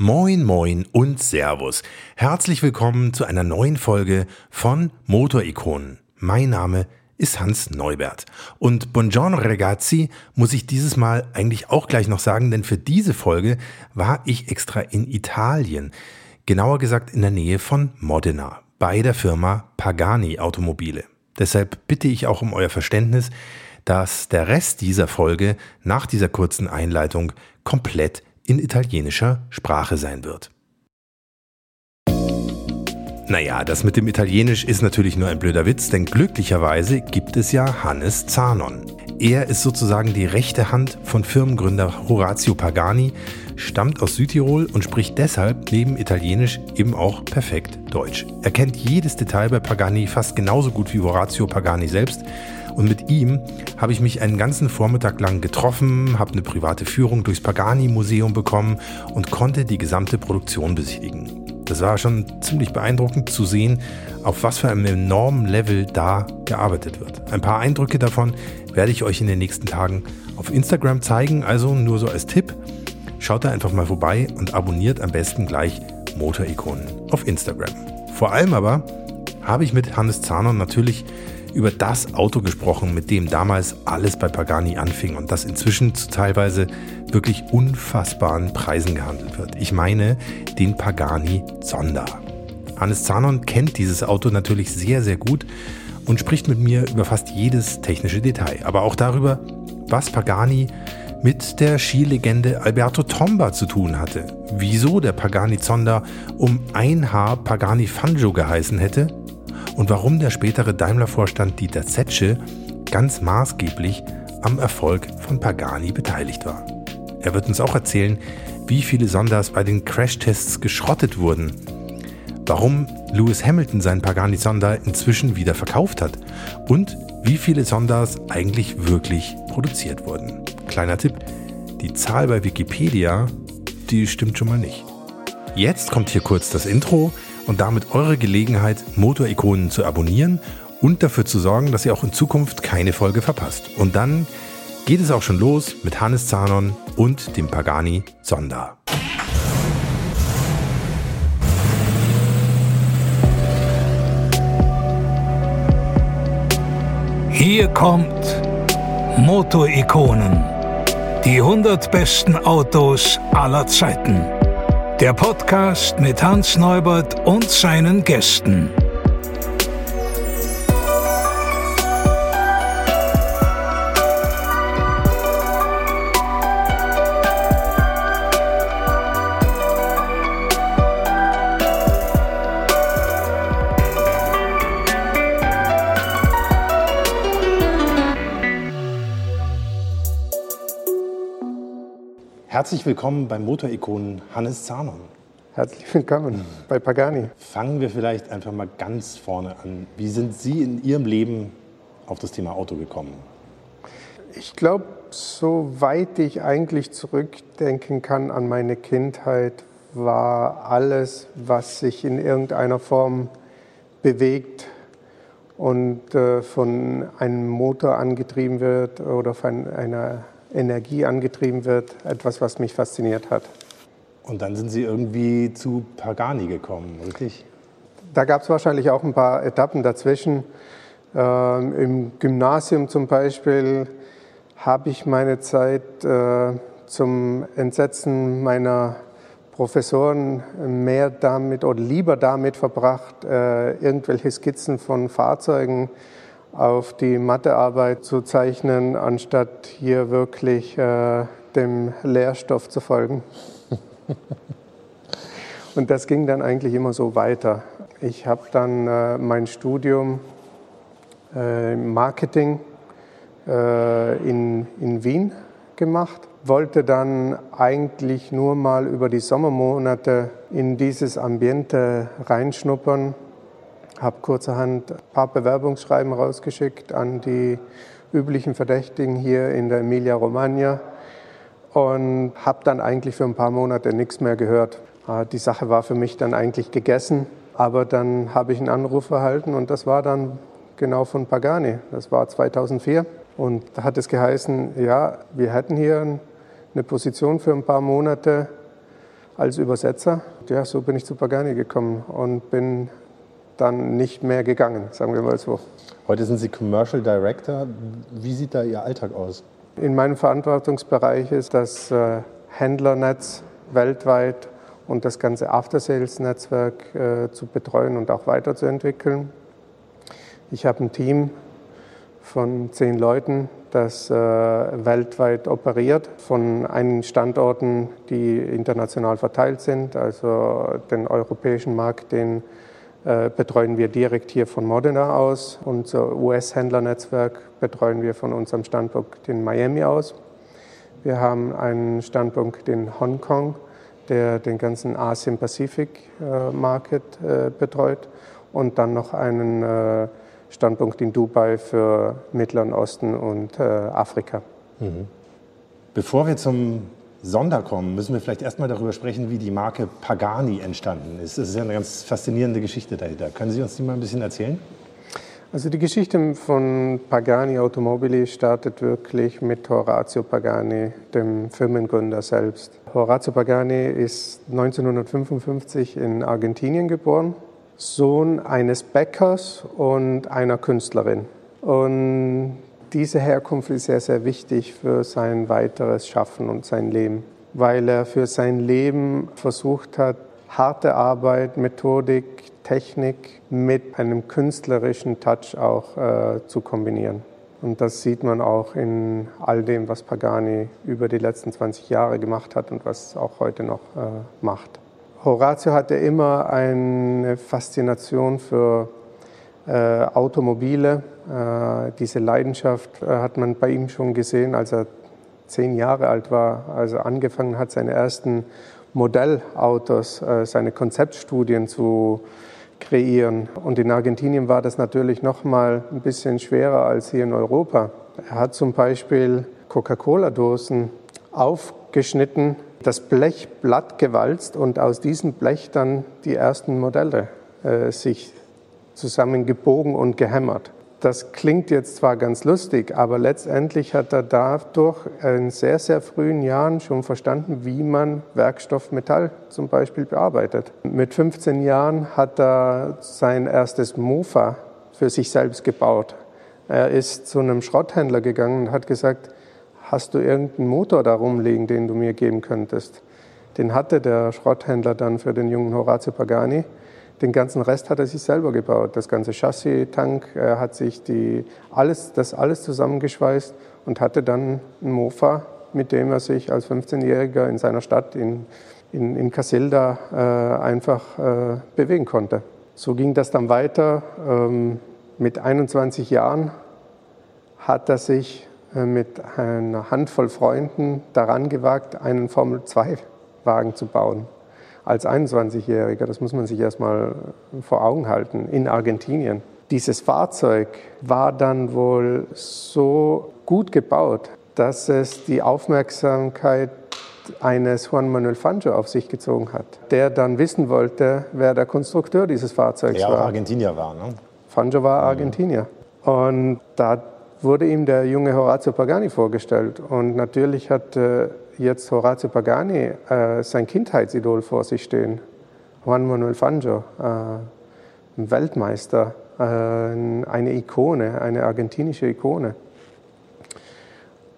Moin, moin und Servus. Herzlich willkommen zu einer neuen Folge von Motorikonen. Mein Name ist Hans Neubert. Und Buongiorno ragazzi muss ich dieses Mal eigentlich auch gleich noch sagen, denn für diese Folge war ich extra in Italien. Genauer gesagt in der Nähe von Modena bei der Firma Pagani Automobile. Deshalb bitte ich auch um euer Verständnis, dass der Rest dieser Folge nach dieser kurzen Einleitung komplett in italienischer Sprache sein wird. Naja, das mit dem Italienisch ist natürlich nur ein blöder Witz, denn glücklicherweise gibt es ja Hannes Zanon. Er ist sozusagen die rechte Hand von Firmengründer Horazio Pagani, stammt aus Südtirol und spricht deshalb neben Italienisch eben auch perfekt Deutsch. Er kennt jedes Detail bei Pagani fast genauso gut wie Horazio Pagani selbst und mit ihm habe ich mich einen ganzen Vormittag lang getroffen, habe eine private Führung durchs Pagani-Museum bekommen und konnte die gesamte Produktion besichtigen. Das war schon ziemlich beeindruckend zu sehen, auf was für einem enormen Level da gearbeitet wird. Ein paar Eindrücke davon werde ich euch in den nächsten Tagen auf Instagram zeigen, also nur so als Tipp. Schaut da einfach mal vorbei und abonniert am besten gleich Motorikonen auf Instagram. Vor allem aber habe ich mit Hannes Zahner natürlich über das Auto gesprochen, mit dem damals alles bei Pagani anfing und das inzwischen zu teilweise wirklich unfassbaren Preisen gehandelt wird. Ich meine den Pagani Zonda. Hannes Zanon kennt dieses Auto natürlich sehr, sehr gut und spricht mit mir über fast jedes technische Detail, aber auch darüber, was Pagani mit der Skilegende Alberto Tomba zu tun hatte, wieso der Pagani Zonda um ein Haar Pagani Fangio geheißen hätte und warum der spätere Daimler-Vorstand Dieter Zetsche ganz maßgeblich am Erfolg von Pagani beteiligt war. Er wird uns auch erzählen, wie viele Sonders bei den Crashtests geschrottet wurden, warum Lewis Hamilton seinen Pagani Sonder inzwischen wieder verkauft hat und wie viele Sonders eigentlich wirklich produziert wurden. Kleiner Tipp, die Zahl bei Wikipedia, die stimmt schon mal nicht. Jetzt kommt hier kurz das Intro und damit eure Gelegenheit, Motorikonen zu abonnieren und dafür zu sorgen, dass ihr auch in Zukunft keine Folge verpasst. Und dann geht es auch schon los mit Hannes Zanon und dem Pagani Sonda. Hier kommt Motorikonen. Die 100 besten Autos aller Zeiten. Der Podcast mit Hans Neubert und seinen Gästen. Herzlich willkommen beim Motorikonen Hannes Zahnon. Herzlich willkommen bei Pagani. Fangen wir vielleicht einfach mal ganz vorne an. Wie sind Sie in Ihrem Leben auf das Thema Auto gekommen? Ich glaube, soweit ich eigentlich zurückdenken kann an meine Kindheit, war alles, was sich in irgendeiner Form bewegt und äh, von einem Motor angetrieben wird oder von einer Energie angetrieben wird, etwas, was mich fasziniert hat. Und dann sind Sie irgendwie zu Pagani gekommen, richtig? Da gab es wahrscheinlich auch ein paar Etappen dazwischen. Ähm, Im Gymnasium zum Beispiel habe ich meine Zeit äh, zum Entsetzen meiner Professoren mehr damit oder lieber damit verbracht, äh, irgendwelche Skizzen von Fahrzeugen auf die Mathearbeit zu zeichnen, anstatt hier wirklich äh, dem Lehrstoff zu folgen. Und das ging dann eigentlich immer so weiter. Ich habe dann äh, mein Studium äh, Marketing äh, in, in Wien gemacht, wollte dann eigentlich nur mal über die Sommermonate in dieses Ambiente reinschnuppern habe kurzerhand ein paar Bewerbungsschreiben rausgeschickt an die üblichen Verdächtigen hier in der Emilia-Romagna und habe dann eigentlich für ein paar Monate nichts mehr gehört. Ah, die Sache war für mich dann eigentlich gegessen, aber dann habe ich einen Anruf erhalten und das war dann genau von Pagani. Das war 2004 und da hat es geheißen, ja, wir hätten hier eine Position für ein paar Monate als Übersetzer. Ja, so bin ich zu Pagani gekommen und bin dann nicht mehr gegangen, sagen wir mal so. Heute sind Sie Commercial Director. Wie sieht da Ihr Alltag aus? In meinem Verantwortungsbereich ist das äh, Händlernetz weltweit und das ganze After-Sales-Netzwerk äh, zu betreuen und auch weiterzuentwickeln. Ich habe ein Team von zehn Leuten, das äh, weltweit operiert, von einigen Standorten, die international verteilt sind. Also den europäischen Markt, den betreuen wir direkt hier von Modena aus. Unser US-Händlernetzwerk betreuen wir von unserem Standpunkt in Miami aus. Wir haben einen Standpunkt in Hongkong, der den ganzen Asien-Pazifik-Market äh, betreut und dann noch einen äh, Standpunkt in Dubai für Mittleren Osten und Afrika. Mhm. Bevor wir zum Sonder kommen, müssen wir vielleicht erstmal darüber sprechen, wie die Marke Pagani entstanden ist. Das ist ja eine ganz faszinierende Geschichte dahinter. Können Sie uns die mal ein bisschen erzählen? Also die Geschichte von Pagani Automobili startet wirklich mit Horazio Pagani, dem Firmengründer selbst. Horazio Pagani ist 1955 in Argentinien geboren, Sohn eines Bäckers und einer Künstlerin. Und diese Herkunft ist sehr, sehr wichtig für sein weiteres Schaffen und sein Leben, weil er für sein Leben versucht hat, harte Arbeit, Methodik, Technik mit einem künstlerischen Touch auch äh, zu kombinieren. Und das sieht man auch in all dem, was Pagani über die letzten 20 Jahre gemacht hat und was auch heute noch äh, macht. Horatio hatte immer eine Faszination für äh, Automobile. Äh, diese Leidenschaft äh, hat man bei ihm schon gesehen, als er zehn Jahre alt war, als er angefangen hat, seine ersten Modellautos, äh, seine Konzeptstudien zu kreieren. Und in Argentinien war das natürlich noch mal ein bisschen schwerer als hier in Europa. Er hat zum Beispiel Coca-Cola-Dosen aufgeschnitten, das Blech blatt gewalzt und aus diesem Blech dann die ersten Modelle äh, sich zusammengebogen und gehämmert. Das klingt jetzt zwar ganz lustig, aber letztendlich hat er dadurch in sehr, sehr frühen Jahren schon verstanden, wie man Werkstoffmetall zum Beispiel bearbeitet. Mit 15 Jahren hat er sein erstes Mofa für sich selbst gebaut. Er ist zu einem Schrotthändler gegangen und hat gesagt, hast du irgendeinen Motor da rumliegen, den du mir geben könntest? Den hatte der Schrotthändler dann für den jungen Horazio Pagani den ganzen Rest hat er sich selber gebaut. Das ganze Chassis, Tank, er hat sich die, alles, das alles zusammengeschweißt und hatte dann ein Mofa, mit dem er sich als 15-Jähriger in seiner Stadt in, in, in Casilda äh, einfach äh, bewegen konnte. So ging das dann weiter. Ähm, mit 21 Jahren hat er sich äh, mit einer Handvoll Freunden daran gewagt, einen Formel-2-Wagen zu bauen als 21-Jähriger, das muss man sich erstmal vor Augen halten, in Argentinien. Dieses Fahrzeug war dann wohl so gut gebaut, dass es die Aufmerksamkeit eines Juan Manuel Fangio auf sich gezogen hat, der dann wissen wollte, wer der Konstrukteur dieses Fahrzeugs der war. Der Argentinier war, ne? Fangio war mhm. Argentinier. Und da wurde ihm der junge Horazio Pagani vorgestellt. Und natürlich hat jetzt Horazio Pagani äh, sein Kindheitsidol vor sich stehen. Juan Manuel Fangio, äh, Weltmeister, äh, eine Ikone, eine argentinische Ikone.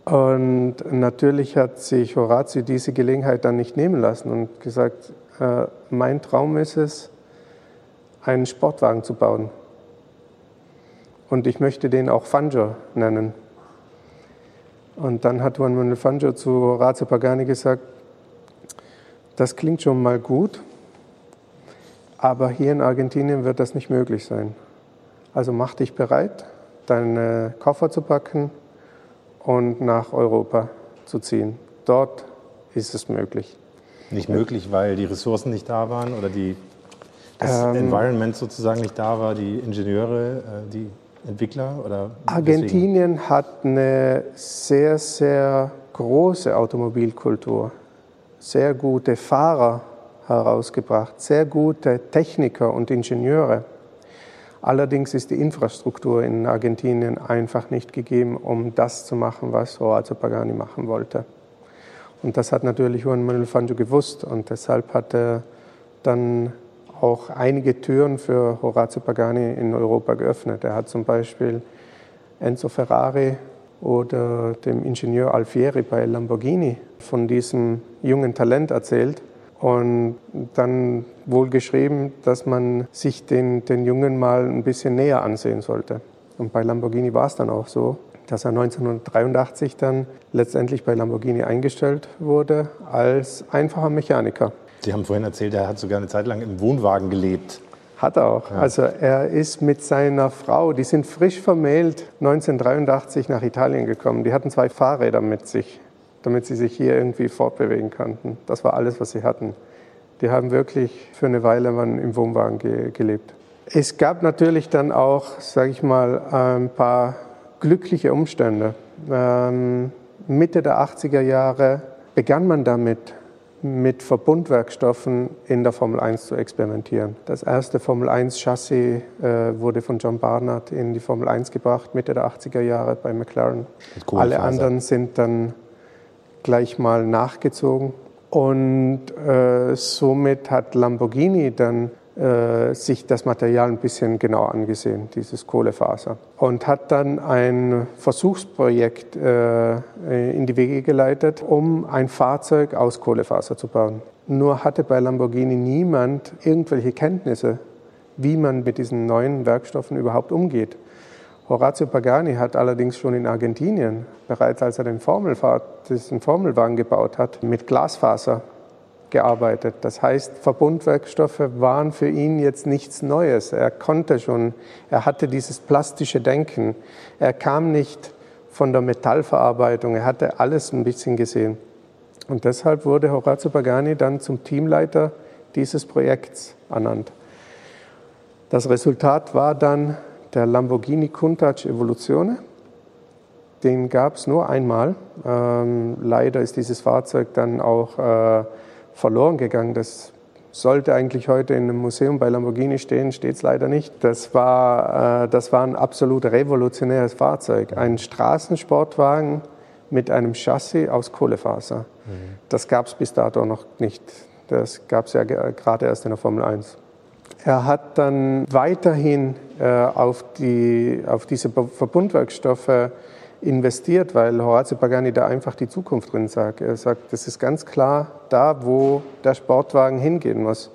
Und natürlich hat sich Horazio diese Gelegenheit dann nicht nehmen lassen und gesagt, äh, mein Traum ist es, einen Sportwagen zu bauen. Und ich möchte den auch Fangio nennen. Und dann hat Juan Manuel Fangio zu Horazio Pagani gesagt, das klingt schon mal gut, aber hier in Argentinien wird das nicht möglich sein. Also mach dich bereit, deine Koffer zu packen und nach Europa zu ziehen. Dort ist es möglich. Nicht möglich, weil die Ressourcen nicht da waren oder die, das ähm, Environment sozusagen nicht da war, die Ingenieure, äh, die Entwickler? Oder Argentinien deswegen? hat eine sehr, sehr große Automobilkultur, sehr gute Fahrer herausgebracht, sehr gute Techniker und Ingenieure. Allerdings ist die Infrastruktur in Argentinien einfach nicht gegeben, um das zu machen, was Horacio Pagani machen wollte. Und das hat natürlich Juan Manuel Fangio gewusst und deshalb hat er dann auch einige Türen für Horazio Pagani in Europa geöffnet. Er hat zum Beispiel Enzo Ferrari oder dem Ingenieur Alfieri bei Lamborghini von diesem jungen Talent erzählt und dann wohl geschrieben, dass man sich den, den Jungen mal ein bisschen näher ansehen sollte. Und bei Lamborghini war es dann auch so, dass er 1983 dann letztendlich bei Lamborghini eingestellt wurde als einfacher Mechaniker. Sie haben vorhin erzählt, er hat sogar eine Zeit lang im Wohnwagen gelebt. Hat er auch. Ja. Also er ist mit seiner Frau, die sind frisch vermählt, 1983 nach Italien gekommen. Die hatten zwei Fahrräder mit sich, damit sie sich hier irgendwie fortbewegen konnten. Das war alles, was sie hatten. Die haben wirklich für eine Weile im Wohnwagen ge gelebt. Es gab natürlich dann auch, sage ich mal, ein paar glückliche Umstände. Ähm, Mitte der 80er Jahre begann man damit, mit Verbundwerkstoffen in der Formel 1 zu experimentieren. Das erste Formel 1 Chassis äh, wurde von John Barnard in die Formel 1 gebracht, Mitte der 80er Jahre bei McLaren. Alle anderen sind dann gleich mal nachgezogen. Und äh, somit hat Lamborghini dann sich das Material ein bisschen genau angesehen, dieses Kohlefaser. Und hat dann ein Versuchsprojekt äh, in die Wege geleitet, um ein Fahrzeug aus Kohlefaser zu bauen. Nur hatte bei Lamborghini niemand irgendwelche Kenntnisse, wie man mit diesen neuen Werkstoffen überhaupt umgeht. Horazio Pagani hat allerdings schon in Argentinien, bereits als er den Formelfahrt, diesen Formelwagen gebaut hat, mit Glasfaser gearbeitet. Das heißt, Verbundwerkstoffe waren für ihn jetzt nichts Neues. Er konnte schon, er hatte dieses plastische Denken. Er kam nicht von der Metallverarbeitung, er hatte alles ein bisschen gesehen. Und deshalb wurde Horazio Pagani dann zum Teamleiter dieses Projekts ernannt. Das Resultat war dann der Lamborghini Countach Evoluzione. Den gab es nur einmal. Ähm, leider ist dieses Fahrzeug dann auch äh, verloren gegangen. Das sollte eigentlich heute in einem Museum bei Lamborghini stehen, steht es leider nicht. Das war, äh, das war ein absolut revolutionäres Fahrzeug. Ein Straßensportwagen mit einem Chassis aus Kohlefaser. Mhm. Das gab es bis dato noch nicht. Das gab es ja gerade erst in der Formel 1. Er hat dann weiterhin äh, auf, die, auf diese Verbundwerkstoffe investiert, weil Horazio Pagani da einfach die Zukunft drin sagt. Er sagt, das ist ganz klar da, wo der Sportwagen hingehen muss.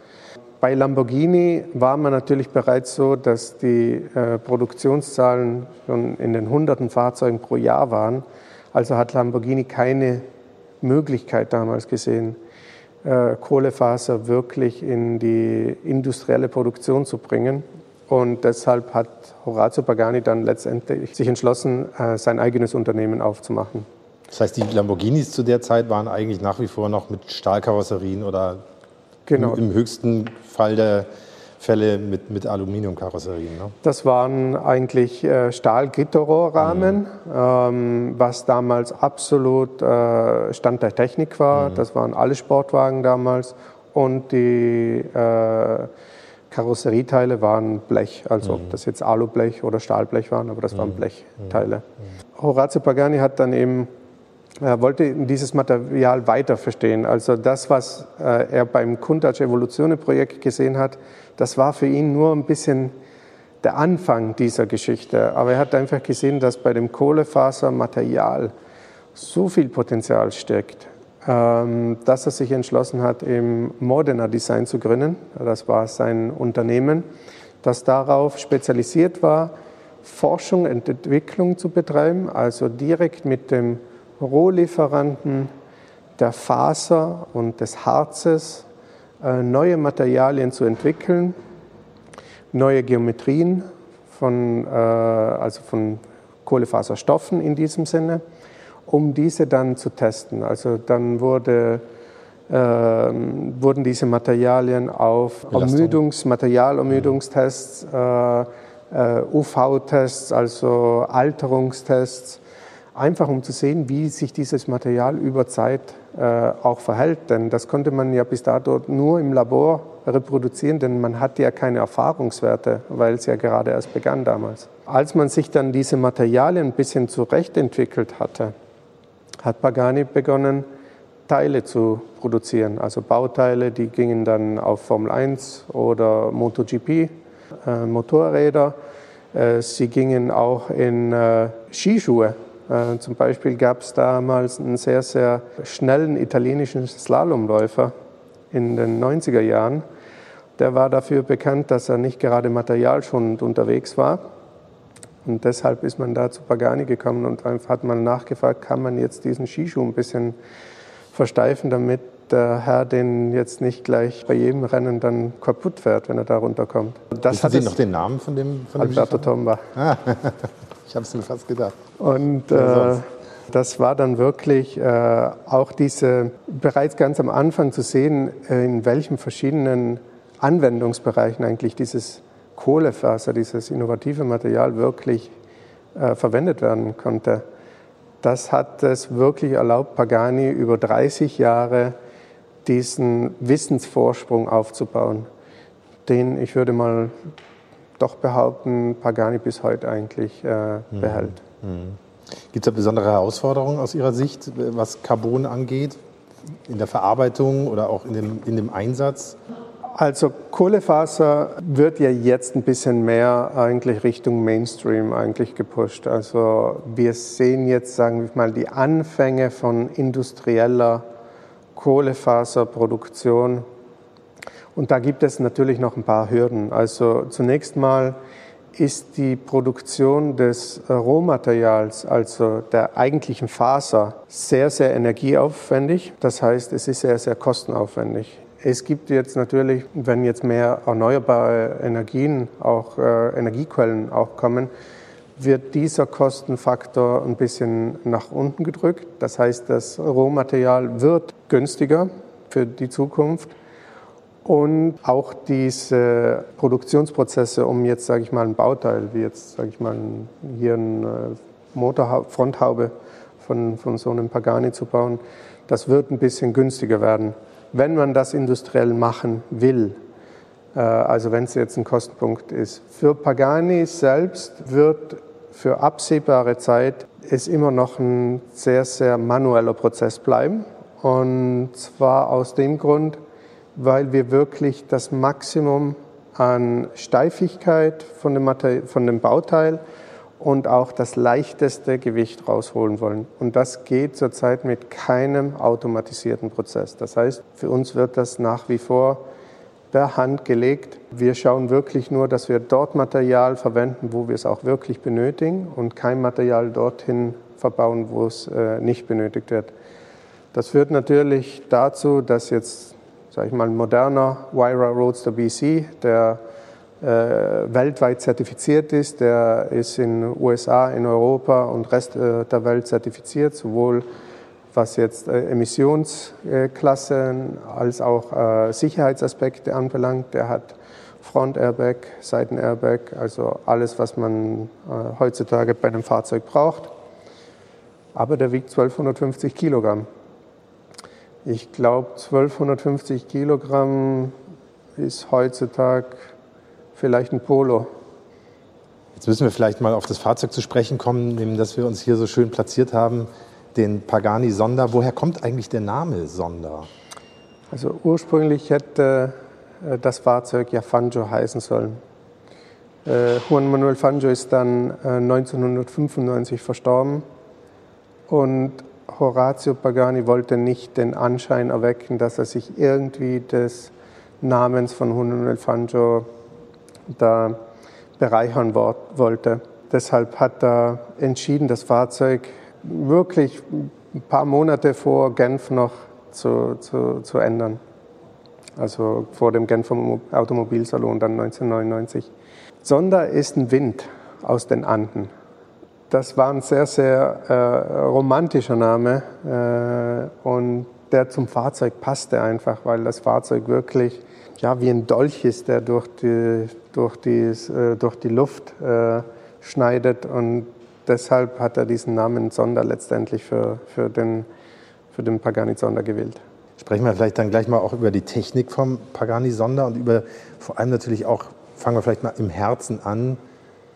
Bei Lamborghini war man natürlich bereits so, dass die äh, Produktionszahlen schon in den hunderten Fahrzeugen pro Jahr waren. Also hat Lamborghini keine Möglichkeit damals gesehen, äh, Kohlefaser wirklich in die industrielle Produktion zu bringen. Und deshalb hat Horazio Pagani dann letztendlich sich entschlossen, äh, sein eigenes Unternehmen aufzumachen. Das heißt, die Lamborghinis zu der Zeit waren eigentlich nach wie vor noch mit Stahlkarosserien oder genau. im, höchsten Fall der Fälle mit, mit Aluminiumkarosserien. Ne? Das waren eigentlich äh, Stahlgitterrohrrahmen, mhm. ähm, was damals absolut äh, Stand der Technik war. Mhm. Das waren alle Sportwagen damals und die äh, Karosserieteile waren Blech, also mhm. ob das jetzt Alublech oder Stahlblech waren, aber das mhm. waren Blechteile. Mhm. Horazio Pagani hat dann eben er wollte dieses Material weiter verstehen. Also das, was äh, er beim Countach Evolutione Projekt gesehen hat, das war für ihn nur ein bisschen der Anfang dieser Geschichte. Aber er hat einfach gesehen, dass bei dem Kohlefasermaterial so viel Potenzial steckt, dass er sich entschlossen hat, im Modena Design zu gründen. Das war sein Unternehmen, das darauf spezialisiert war, Forschung und Entwicklung zu betreiben, also direkt mit dem Rohlieferanten der Faser und des Harzes äh, neue Materialien zu entwickeln, neue Geometrien von, äh, also von Kohlefaserstoffen in diesem Sinne um diese dann zu testen. Also dann wurde, äh, wurden diese Materialien auf Ermüdungs-, Materialermüdungstests, äh, äh, UV-Tests, also Alterungstests, einfach um zu sehen, wie sich dieses Material über Zeit äh, auch verhält. Denn das konnte man ja bis dato nur im Labor reproduzieren, denn man hatte ja keine Erfahrungswerte, weil es ja gerade erst begann damals. Als man sich dann diese Materialien ein bisschen zurechtentwickelt hatte, hat Pagani begonnen, Teile zu produzieren. Also Bauteile, die gingen dann auf Formel 1 oder MotoGP, äh, Motorräder. Äh, sie gingen auch in äh, Skischuhe. Äh, zum Beispiel gab es damals einen sehr, sehr schnellen italienischen Slalomläufer in den 90er Jahren. Der war dafür bekannt, dass er nicht gerade materialschonend unterwegs war. Und deshalb ist man da zu Pagani gekommen und hat mal nachgefragt, kann man jetzt diesen Skischuh ein bisschen versteifen, damit der Herr den jetzt nicht gleich bei jedem Rennen dann kaputt fährt, wenn er da runterkommt. Das hat Sie noch den Namen von dem von Alberto Tomba. Ah, ich habe es mir fast gedacht. Und äh, das war dann wirklich äh, auch diese, bereits ganz am Anfang zu sehen, in welchen verschiedenen Anwendungsbereichen eigentlich dieses Kohlefaser, dieses innovative Material wirklich äh, verwendet werden konnte. Das hat es wirklich erlaubt, Pagani über 30 Jahre diesen Wissensvorsprung aufzubauen, den ich würde mal doch behaupten, Pagani bis heute eigentlich äh, mhm. behält. Mhm. Gibt es da besondere Herausforderungen aus Ihrer Sicht, was Carbon angeht, in der Verarbeitung oder auch in dem, in dem Einsatz? Also Kohlefaser wird ja jetzt ein bisschen mehr eigentlich Richtung Mainstream eigentlich gepusht. Also wir sehen jetzt, sagen wir mal, die Anfänge von industrieller Kohlefaserproduktion. Und da gibt es natürlich noch ein paar Hürden. Also zunächst mal ist die Produktion des Rohmaterials, also der eigentlichen Faser, sehr, sehr energieaufwendig. Das heißt, es ist sehr, sehr kostenaufwendig. Es gibt jetzt natürlich, wenn jetzt mehr erneuerbare Energien, auch äh, Energiequellen auch kommen, wird dieser Kostenfaktor ein bisschen nach unten gedrückt. Das heißt, das Rohmaterial wird günstiger für die Zukunft. Und auch diese Produktionsprozesse, um jetzt, sage ich mal, ein Bauteil, wie jetzt, sage ich mal, hier eine Motorfronthaube von, von so einem Pagani zu bauen, das wird ein bisschen günstiger werden wenn man das industriell machen will, äh, also wenn es jetzt ein Kostenpunkt ist. Für Pagani selbst wird für absehbare Zeit es immer noch ein sehr, sehr manueller Prozess bleiben. Und zwar aus dem Grund, weil wir wirklich das Maximum an Steifigkeit von dem, von dem Bauteil und auch das leichteste Gewicht rausholen wollen. Und das geht zurzeit mit keinem automatisierten Prozess. Das heißt, für uns wird das nach wie vor per Hand gelegt. Wir schauen wirklich nur, dass wir dort Material verwenden, wo wir es auch wirklich benötigen und kein Material dorthin verbauen, wo es äh, nicht benötigt wird. Das führt natürlich dazu, dass jetzt, sage ich mal, ein moderner Wyra Roadster BC, der weltweit zertifiziert ist. Der ist in den USA, in Europa und Rest äh, der Welt zertifiziert, sowohl was jetzt äh, Emissionsklassen als auch Sicherheitsaspekte anbelangt. Der hat Front-Airbag, Seiten-Airbag, also alles, was man heutzutage bei einem Fahrzeug braucht. Aber der wiegt 1250 Kilogramm. Ich glaube, 1250 Kilogramm ist heutzutage vielleicht ein Polo. Jetzt müssen wir vielleicht mal auf das Fahrzeug zu sprechen kommen, neben das wir uns hier so schön platziert haben, den Pagani Sonda. Woher kommt eigentlich der Name Sonda? Also ursprünglich hätte äh, das Fahrzeug ja Fangio heißen sollen. Äh, Juan Manuel Fangio ist dann 1995 äh, verstorben und Horatio Pagani wollte nicht den Anschein erwecken, dass er sich irgendwie des Namens von Juan Manuel Fangio da bereichern wollte. Deshalb hat er entschieden, das Fahrzeug wirklich ein paar Monate vor Genf noch zu, zu, zu ändern. Also vor dem Genfer Automobilsalon dann 1999. Sonder ist ein Wind aus den Anden. Das war ein sehr, sehr äh, romantischer Name äh, und der zum Fahrzeug passte einfach, weil das Fahrzeug wirklich ja, wie ein Dolch ist, der durch die, durch die, äh, durch die Luft äh, schneidet. Und deshalb hat er diesen Namen Sonder letztendlich für, für, den, für den Pagani Sonder gewählt. Sprechen wir vielleicht dann gleich mal auch über die Technik vom Pagani Sonder und über vor allem natürlich auch, fangen wir vielleicht mal im Herzen an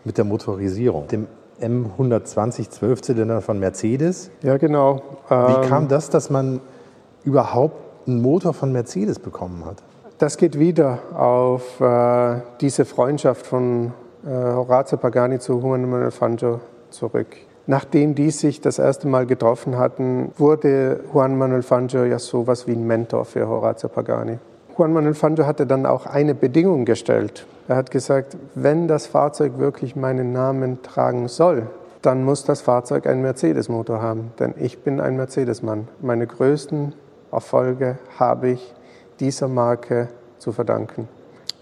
mit der Motorisierung. Dem M120 Zwölfzylinder von Mercedes. Ja, genau. Wie kam ähm, das, dass man überhaupt einen Motor von Mercedes bekommen hat. Das geht wieder auf äh, diese Freundschaft von äh, Horazio Pagani zu Juan Manuel Fangio zurück. Nachdem die sich das erste Mal getroffen hatten, wurde Juan Manuel Fangio ja sowas wie ein Mentor für Horazio Pagani. Juan Manuel Fangio hatte dann auch eine Bedingung gestellt. Er hat gesagt, wenn das Fahrzeug wirklich meinen Namen tragen soll, dann muss das Fahrzeug einen Mercedes-Motor haben. Denn ich bin ein Mercedes-Mann. Meine größten Erfolge habe ich dieser Marke zu verdanken.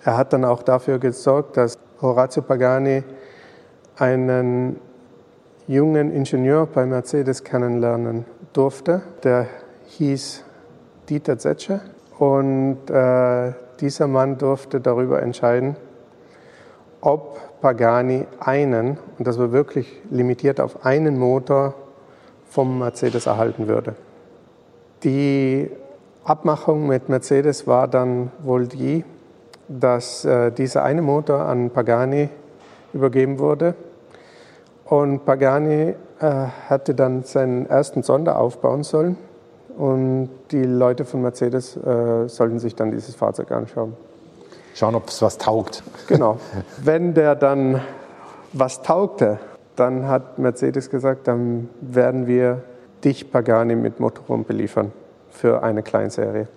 Er hat dann auch dafür gesorgt, dass Horazio Pagani einen jungen Ingenieur bei Mercedes kennenlernen durfte. Der hieß Dieter Zetsche und äh, dieser Mann durfte darüber entscheiden, ob Pagani einen, und das war wirklich limitiert auf einen Motor, vom Mercedes erhalten würde. Die Abmachung mit Mercedes war dann wohl die, dass äh, dieser eine Motor an Pagani übergeben wurde. Und Pagani äh, hatte dann seinen ersten Sonder aufbauen sollen. Und die Leute von Mercedes äh, sollten sich dann dieses Fahrzeug anschauen. Schauen, ob es was taugt. Genau. Wenn der dann was taugte, dann hat Mercedes gesagt, dann werden wir dich, Pagani, mit Motorhome beliefern für eine Kleinserie.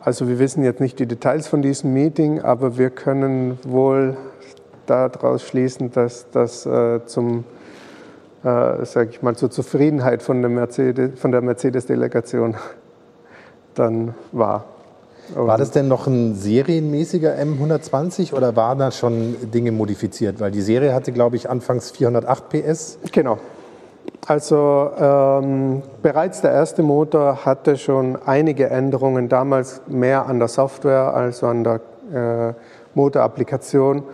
Also wir wissen jetzt nicht die Details von diesem Meeting, aber wir können wohl daraus schließen, dass das äh, zum, äh, sag ich mal, zur Zufriedenheit von der Mercedes, von der Mercedes-Delegation dann war. War das denn noch ein serienmäßiger M120 oder waren da schon Dinge modifiziert? Weil die Serie hatte, glaube ich, anfangs 408 PS. Genau. Also ähm, bereits der erste Motor hatte schon einige Änderungen, damals mehr an der Software als an der äh, Motorapplikation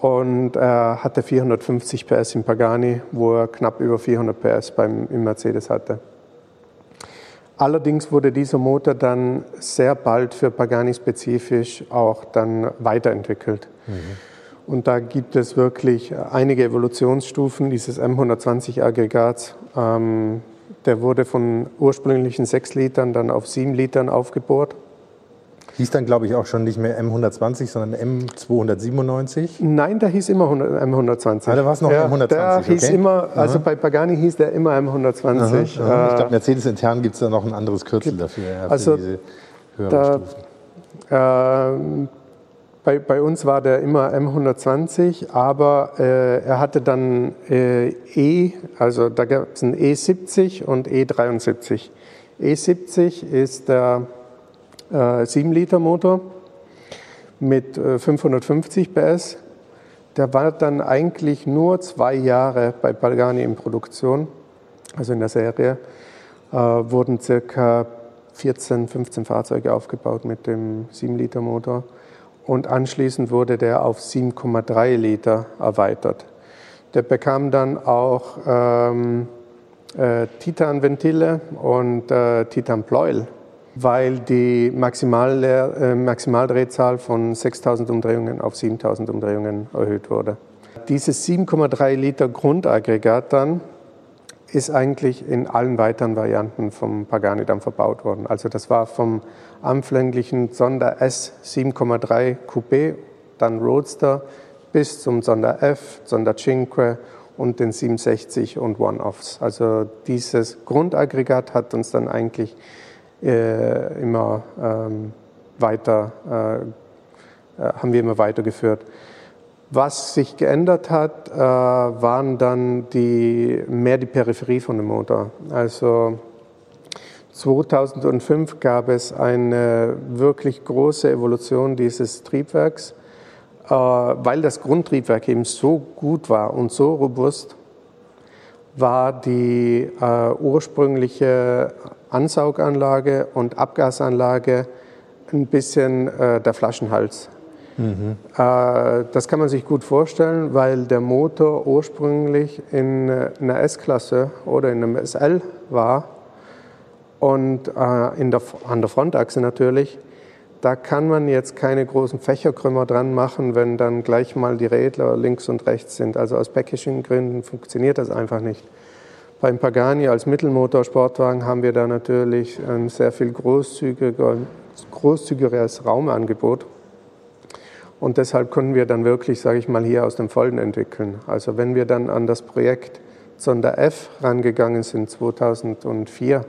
und er hatte 450 PS im Pagani, wo er knapp über 400 PS beim, im Mercedes hatte. Allerdings wurde dieser Motor dann sehr bald für Pagani spezifisch auch dann weiterentwickelt. Mhm. Und da gibt es wirklich einige Evolutionsstufen dieses M120-Aggregats. Ähm, der wurde von ursprünglichen 6 Litern dann auf 7 Litern aufgebohrt. Hieß dann, glaube ich, auch schon nicht mehr M120, sondern M297? Nein, der hieß immer M120. Ah, da war es noch ja, M120, Der okay. hieß immer, also bei Pagani hieß der immer M120. Aha, aha. Äh, Ich glaube, Mercedes intern gibt es da noch ein anderes Kürzel dafür. Ja, Also, für diese höheren da- Stufen. Bei, bei uns war der immer M120, aber äh, er hatte dann äh, E, also da gab es ein E70 und E73. E70 ist der äh, 7-Liter-Motor mit äh, 550 PS. Der war dann eigentlich nur zwei Jahre bei Pagani in Produktion, also in der Serie. Äh, wurden circa 14, 15 Fahrzeuge aufgebaut mit dem 7-Liter-Motor. Und anschließend wurde der auf 7,3 Liter erweitert. Der bekam dann auch ähm, äh, Titanventile und äh, Titanpleuel, weil die Maximale, äh, Maximaldrehzahl von 6000 Umdrehungen auf 7000 Umdrehungen erhöht wurde. Dieses 7,3 Liter Grundaggregat dann ist eigentlich in allen weiteren Varianten vom Pagani dann verbaut worden. Also das war vom anfänglichen Sonder S 7,3 Coupé, dann Roadster bis zum Sonder F, Sonder Cinque und den 760 und One-Offs. Also dieses Grundaggregat hat uns dann eigentlich äh, immer ähm, weiter, äh, äh, haben wir immer weitergeführt. Was sich geändert hat, äh, waren dann die, mehr die Peripherie von dem Motor. Also 2005 gab es eine wirklich große Evolution dieses Triebwerks, äh, weil das Grundtriebwerk eben so gut war und so robust, war die äh, ursprüngliche Ansauganlage und Abgasanlage ein bisschen äh, der Flaschenhals. Äh, Das kann man sich gut vorstellen, weil der Motor ursprünglich in einer S-Klasse oder in einem SL war und äh, in der, an der Frontachse natürlich. Da kann man jetzt keine großen Fächerkrümmer dran machen, wenn dann gleich mal die Rädler links und rechts sind. Also aus Packaging-Gründen funktioniert das einfach nicht. Beim Pagani als Mittelmotorsportwagen haben wir da natürlich ein sehr viel großzügiger, großzügigeres Raumangebot. Und deshalb konnten wir dann wirklich, sage ich mal, hier aus dem Vollen entwickeln. Also wenn wir dann an das Projekt Sonder F rangegangen sind 2004,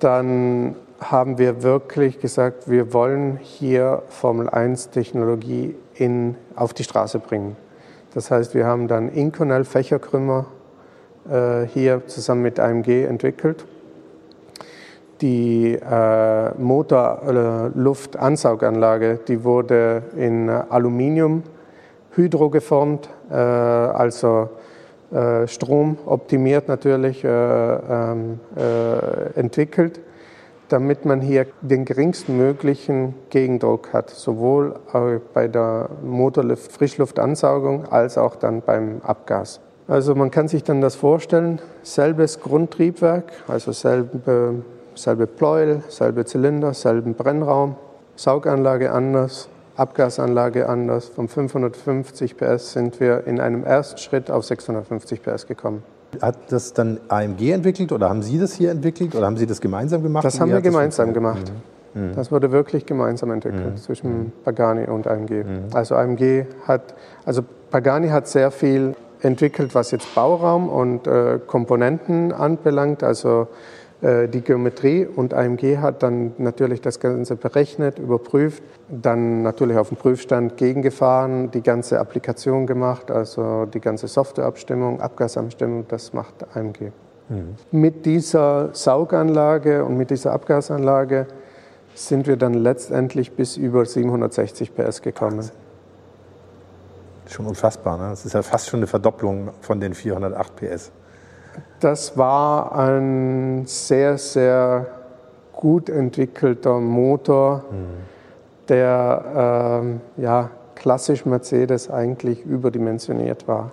dann haben wir wirklich gesagt, wir wollen hier Formel 1 Technologie in, auf die Straße bringen. Das heißt, wir haben dann Inconel Fächerkrümmer äh, hier zusammen mit AMG entwickelt. Die äh, Motorluftansauganlage, die wurde in Aluminium hydro geformt, äh, also äh, Strom optimiert natürlich äh, ähm, äh, entwickelt, damit man hier den geringsten möglichen Gegendruck hat, sowohl bei der Motorfrischluftansaugung als auch dann beim Abgas. Also man kann sich dann das vorstellen, selbes Grundtriebwerk, also selbe, selbe Pleuel, selbe Zylinder, selben Brennraum, Sauganlage anders, Abgasanlage anders. Von 550 PS sind wir in einem ersten Schritt auf 650 PS gekommen. Hat das dann AMG entwickelt oder haben Sie das hier entwickelt oder haben Sie das gemeinsam gemacht? Das haben wir gemeinsam gemacht. Mhm. Das wurde wirklich gemeinsam entwickelt mhm. zwischen mhm. Pagani und AMG. Mhm. Also AMG hat, also Pagani hat sehr viel entwickelt, was jetzt Bauraum und äh, Komponenten anbelangt, also die Geometrie. Und AMG hat dann natürlich das Ganze berechnet, überprüft, dann natürlich auf dem Prüfstand gegengefahren, die ganze Applikation gemacht, also die ganze Softwareabstimmung, Abgasabstimmung, das macht AMG. Mhm. Mit dieser Sauganlage und mit dieser Abgasanlage sind wir dann letztendlich bis über 760 PS gekommen. Wahnsinn. Schon unfassbar, ne? Das ist ja fast schon eine Verdopplung von den 408 PS. Das war ein sehr, sehr gut entwickelter Motor, mhm. der ähm, ja, klassisch Mercedes eigentlich überdimensioniert war.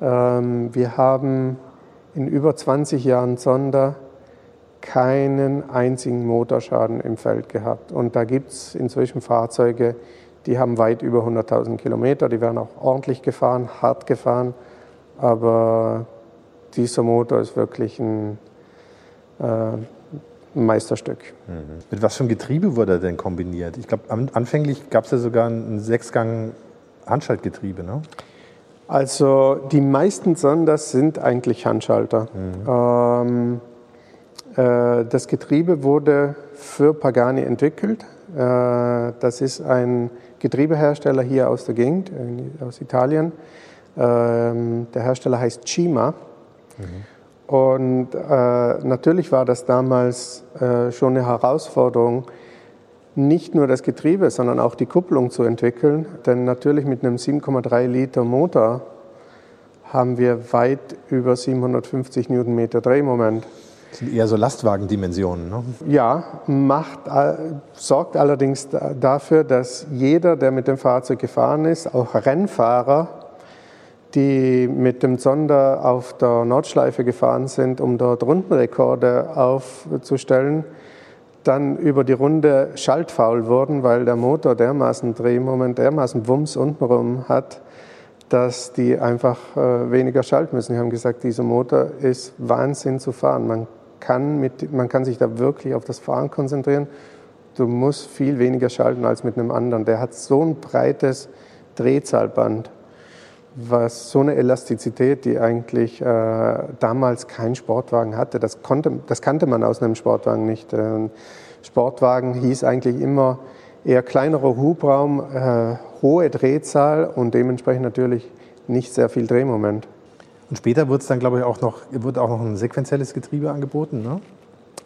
Ähm, wir haben in über 20 Jahren Sonder keinen einzigen Motorschaden im Feld gehabt. Und da gibt es inzwischen Fahrzeuge, die haben weit über 100.000 Kilometer, die werden auch ordentlich gefahren, hart gefahren, aber dieser Motor ist wirklich ein, äh, ein Meisterstück. Mhm. Mit was für einem Getriebe wurde er denn kombiniert? Ich glaube, anfänglich gab es ja sogar ein Sechsgang Handschaltgetriebe, ne? Also die meisten Sonders sind eigentlich Handschalter. Mhm. Ähm, äh, das Getriebe wurde für Pagani entwickelt. Äh, das ist ein Getriebehersteller hier aus der Gegend, aus Italien. Ähm, der Hersteller heißt Cima. Mhm. Und äh, natürlich war das damals äh, schon eine Herausforderung, nicht nur das Getriebe, sondern auch die Kupplung zu entwickeln. Denn natürlich mit einem 7,3 Liter Motor haben wir weit über 750 Newtonmeter Drehmoment. Das sind eher so Lastwagendimensionen, ne? Ja, macht, äh, sorgt allerdings dafür, dass jeder, der mit dem Fahrzeug gefahren ist, auch Rennfahrer, die mit dem Sonder auf der Nordschleife gefahren sind, um dort Rundenrekorde aufzustellen, dann über die Runde schaltfaul wurden, weil der Motor dermaßen Drehmoment, dermaßen Wumms untenrum hat, dass die einfach äh, weniger schalten müssen. Die haben gesagt, dieser Motor ist Wahnsinn zu fahren. Man kann, mit, man kann sich da wirklich auf das Fahren konzentrieren. Du musst viel weniger schalten als mit einem anderen. Der hat so ein breites Drehzahlband, was so eine Elastizität, die eigentlich äh, damals kein Sportwagen hatte. Das, konnte, das kannte man aus einem Sportwagen nicht. Äh, Sportwagen hieß eigentlich immer eher kleinerer Hubraum, äh, hohe Drehzahl und dementsprechend natürlich nicht sehr viel Drehmoment. Und später wurde es dann, glaube ich, auch noch, wird auch noch ein sequenzielles Getriebe angeboten, ne?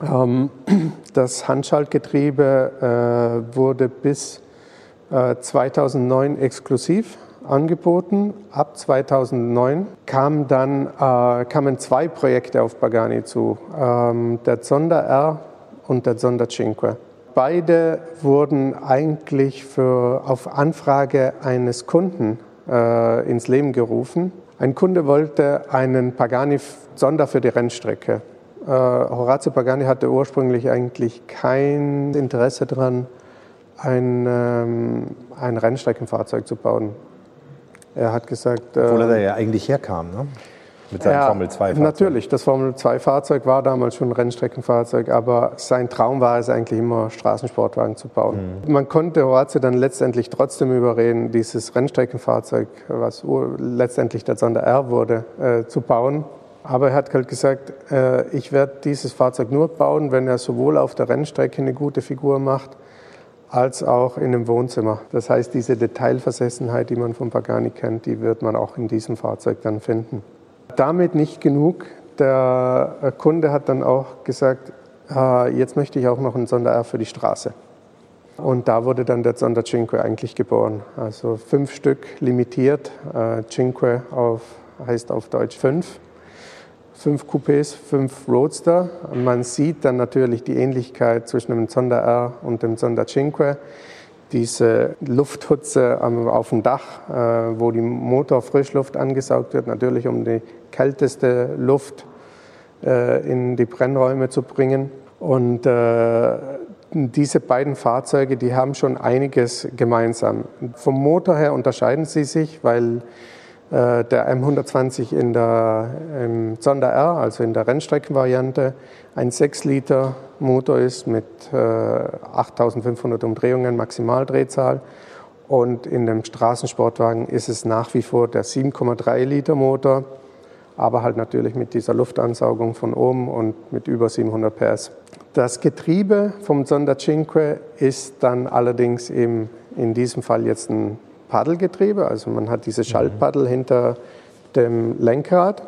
Ähm, das Handschaltgetriebe äh, wurde bis äh, 2009 exklusiv angeboten. Ab 2009 kamen dann äh, kamen zwei Projekte auf Pagani zu, ähm, der Zonda R und der Zonda Cinque. Beide wurden eigentlich für, auf Anfrage eines Kunden äh, ins Leben gerufen. Ein Kunde wollte einen Pagani-Sonder für die Rennstrecke. Äh, Horazio Pagani hatte ursprünglich eigentlich kein Interesse daran, ein, ähm, ein Rennstreckenfahrzeug zu bauen. Er hat gesagt. Obwohl er da ähm, ja eigentlich herkam, ne? mit seinem ja, Formel 2 Fahrzeug. Natürlich, das Formel 2 Fahrzeug war damals schon ein Rennstreckenfahrzeug, aber sein Traum war es eigentlich immer, Straßensportwagen zu bauen. Mhm. Man konnte Horatio dann letztendlich trotzdem überreden, dieses Rennstreckenfahrzeug, was letztendlich der Sonder R wurde, äh, zu bauen. Aber er hat halt gesagt, äh, ich werde dieses Fahrzeug nur bauen, wenn er sowohl auf der Rennstrecke eine gute Figur macht, als auch in einem Wohnzimmer. Das heißt, diese Detailversessenheit, die man von Pagani kennt, die wird man auch in diesem Fahrzeug dann finden. Damit nicht genug. Der Kunde hat dann auch gesagt, ah, jetzt möchte ich auch noch einen Sonder-R für die Straße. Und da wurde dann der Sonder Cinque eigentlich geboren. Also fünf Stück limitiert. Äh, Cinque auf, heißt auf Deutsch fünf fünf Coupés, fünf Roadster. Man sieht dann natürlich die Ähnlichkeit zwischen dem Zonda R und dem Zonda Cinque. Diese Lufthutze auf dem Dach, äh, wo die Motorfrischluft angesaugt wird, natürlich um die kälteste Luft äh, in die Brennräume zu bringen. Und äh, diese beiden Fahrzeuge, die haben schon einiges gemeinsam. Vom Motor her unterscheiden sie sich, weil der M120 in der, im Sonder R, also in der Rennstreckenvariante, ein 6-Liter Motor ist mit äh, 8500 Umdrehungen Maximaldrehzahl. Und in dem Straßensportwagen ist es nach wie vor der 7,3 Liter Motor, aber halt natürlich mit dieser Luftansaugung von oben und mit über 700 PS. Das Getriebe vom Sonder Cinque ist dann allerdings eben in diesem Fall jetzt ein Paddelgetriebe, also man hat diese Schaltpaddel hinter dem Lenkrad.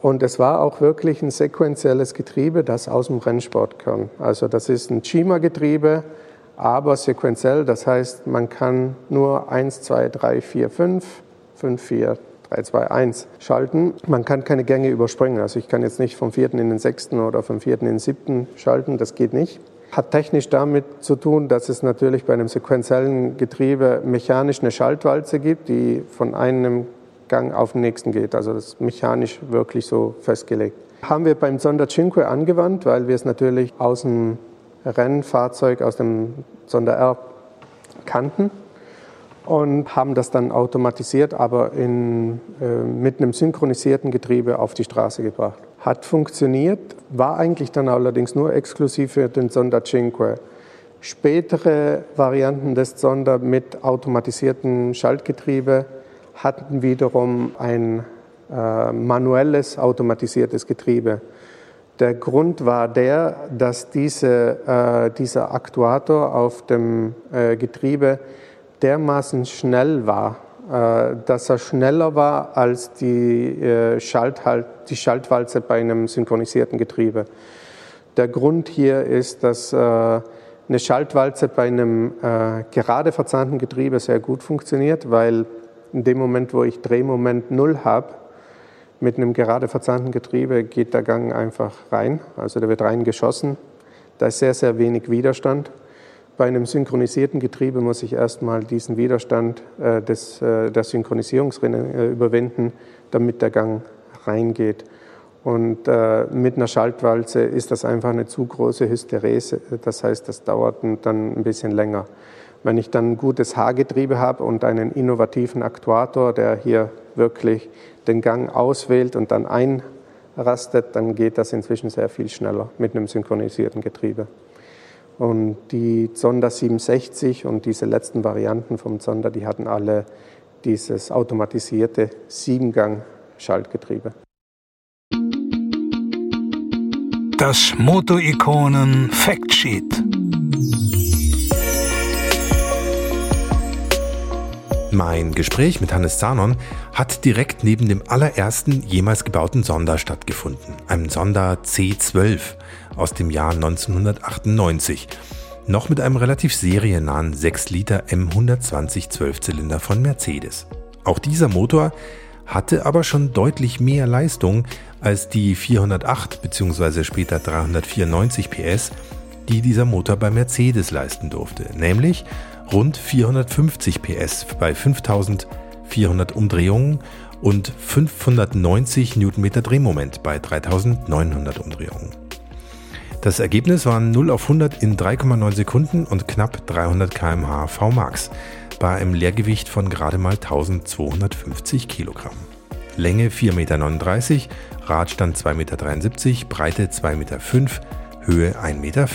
Und es war auch wirklich ein sequenzielles Getriebe, das aus dem Rennsport kam. Also das ist ein Chima-Getriebe, aber sequenziell. Das heißt, man kann nur 1, 2, 3, 4, 5, 5, 4, 3, 2, 1 schalten. Man kann keine Gänge überspringen. Also ich kann jetzt nicht vom vierten in den sechsten oder vom vierten in den siebten schalten. Das geht nicht. Hat technisch damit zu tun, dass es natürlich bei einem sequenziellen Getriebe mechanisch eine Schaltwalze gibt, die von einem Gang auf den nächsten geht. Also das ist mechanisch wirklich so festgelegt. Haben wir beim Sonder Cinque angewandt, weil wir es natürlich aus dem Rennfahrzeug, aus dem Sonder R kannten und haben das dann automatisiert, aber in, äh, mit einem synchronisierten Getriebe auf die Straße gebracht. Hat funktioniert, war eigentlich dann allerdings nur exklusiv für den Sonder Cinque. Spätere Varianten des Sonder mit automatisiertem Schaltgetriebe hatten wiederum ein äh, manuelles automatisiertes Getriebe. Der Grund war der, dass diese, äh, dieser Aktuator auf dem äh, Getriebe dermaßen schnell war, äh, dass er schneller war als die, äh, Schalthalt, die Schaltwalze bei einem synchronisierten Getriebe. Der Grund hier ist, dass äh, eine Schaltwalze bei einem gerade verzahnten Getriebe sehr gut funktioniert, weil in dem Moment, wo ich Drehmoment null habe, mit einem gerade verzahnten Getriebe geht der Gang einfach rein, also der wird reingeschossen. Da ist sehr, sehr wenig Widerstand. Bei einem synchronisierten Getriebe muss ich erstmal diesen Widerstand äh, des, äh, der Synchronisierungsrinne äh, überwinden, damit der Gang reingeht. Und äh, mit einer Schaltwalze ist das einfach eine zu große Hysterese. Das heißt, das dauert dann ein bisschen länger. Wenn ich dann ein gutes Haargetriebe habe und einen innovativen Aktuator, der hier wirklich den Gang auswählt und dann einrastet, dann geht das inzwischen sehr viel schneller mit einem synchronisierten Getriebe. Und die Zonda 67 und diese letzten Varianten vom Zonda, die hatten alle dieses automatisierte Siebengang-Schaltgetriebe. Das Moto-Ikonen Factsheet. Mein Gespräch mit Hannes Zanon hat direkt neben dem allerersten jemals gebauten Sonder stattgefunden, einem Sonder C12 aus dem Jahr 1998. Noch mit einem relativ seriennahen 6 Liter M120 Zwölfzylinder von Mercedes. Auch dieser Motor hatte aber schon deutlich mehr Leistung als die 408 bzw. später 394 PS, die dieser Motor bei Mercedes leisten durfte, nämlich rund 450 PS bei 5400 Umdrehungen und 590 Newtonmeter Drehmoment bei 3900 Umdrehungen. Das Ergebnis waren 0 auf 100 in 3,9 Sekunden und knapp 300 km/h Vmax bei einem Leergewicht von gerade mal 1250 Kilogramm. Länge 4,39 Meter, Radstand 2,73 Meter, Breite 2,5 Meter, Höhe 1,15 Meter.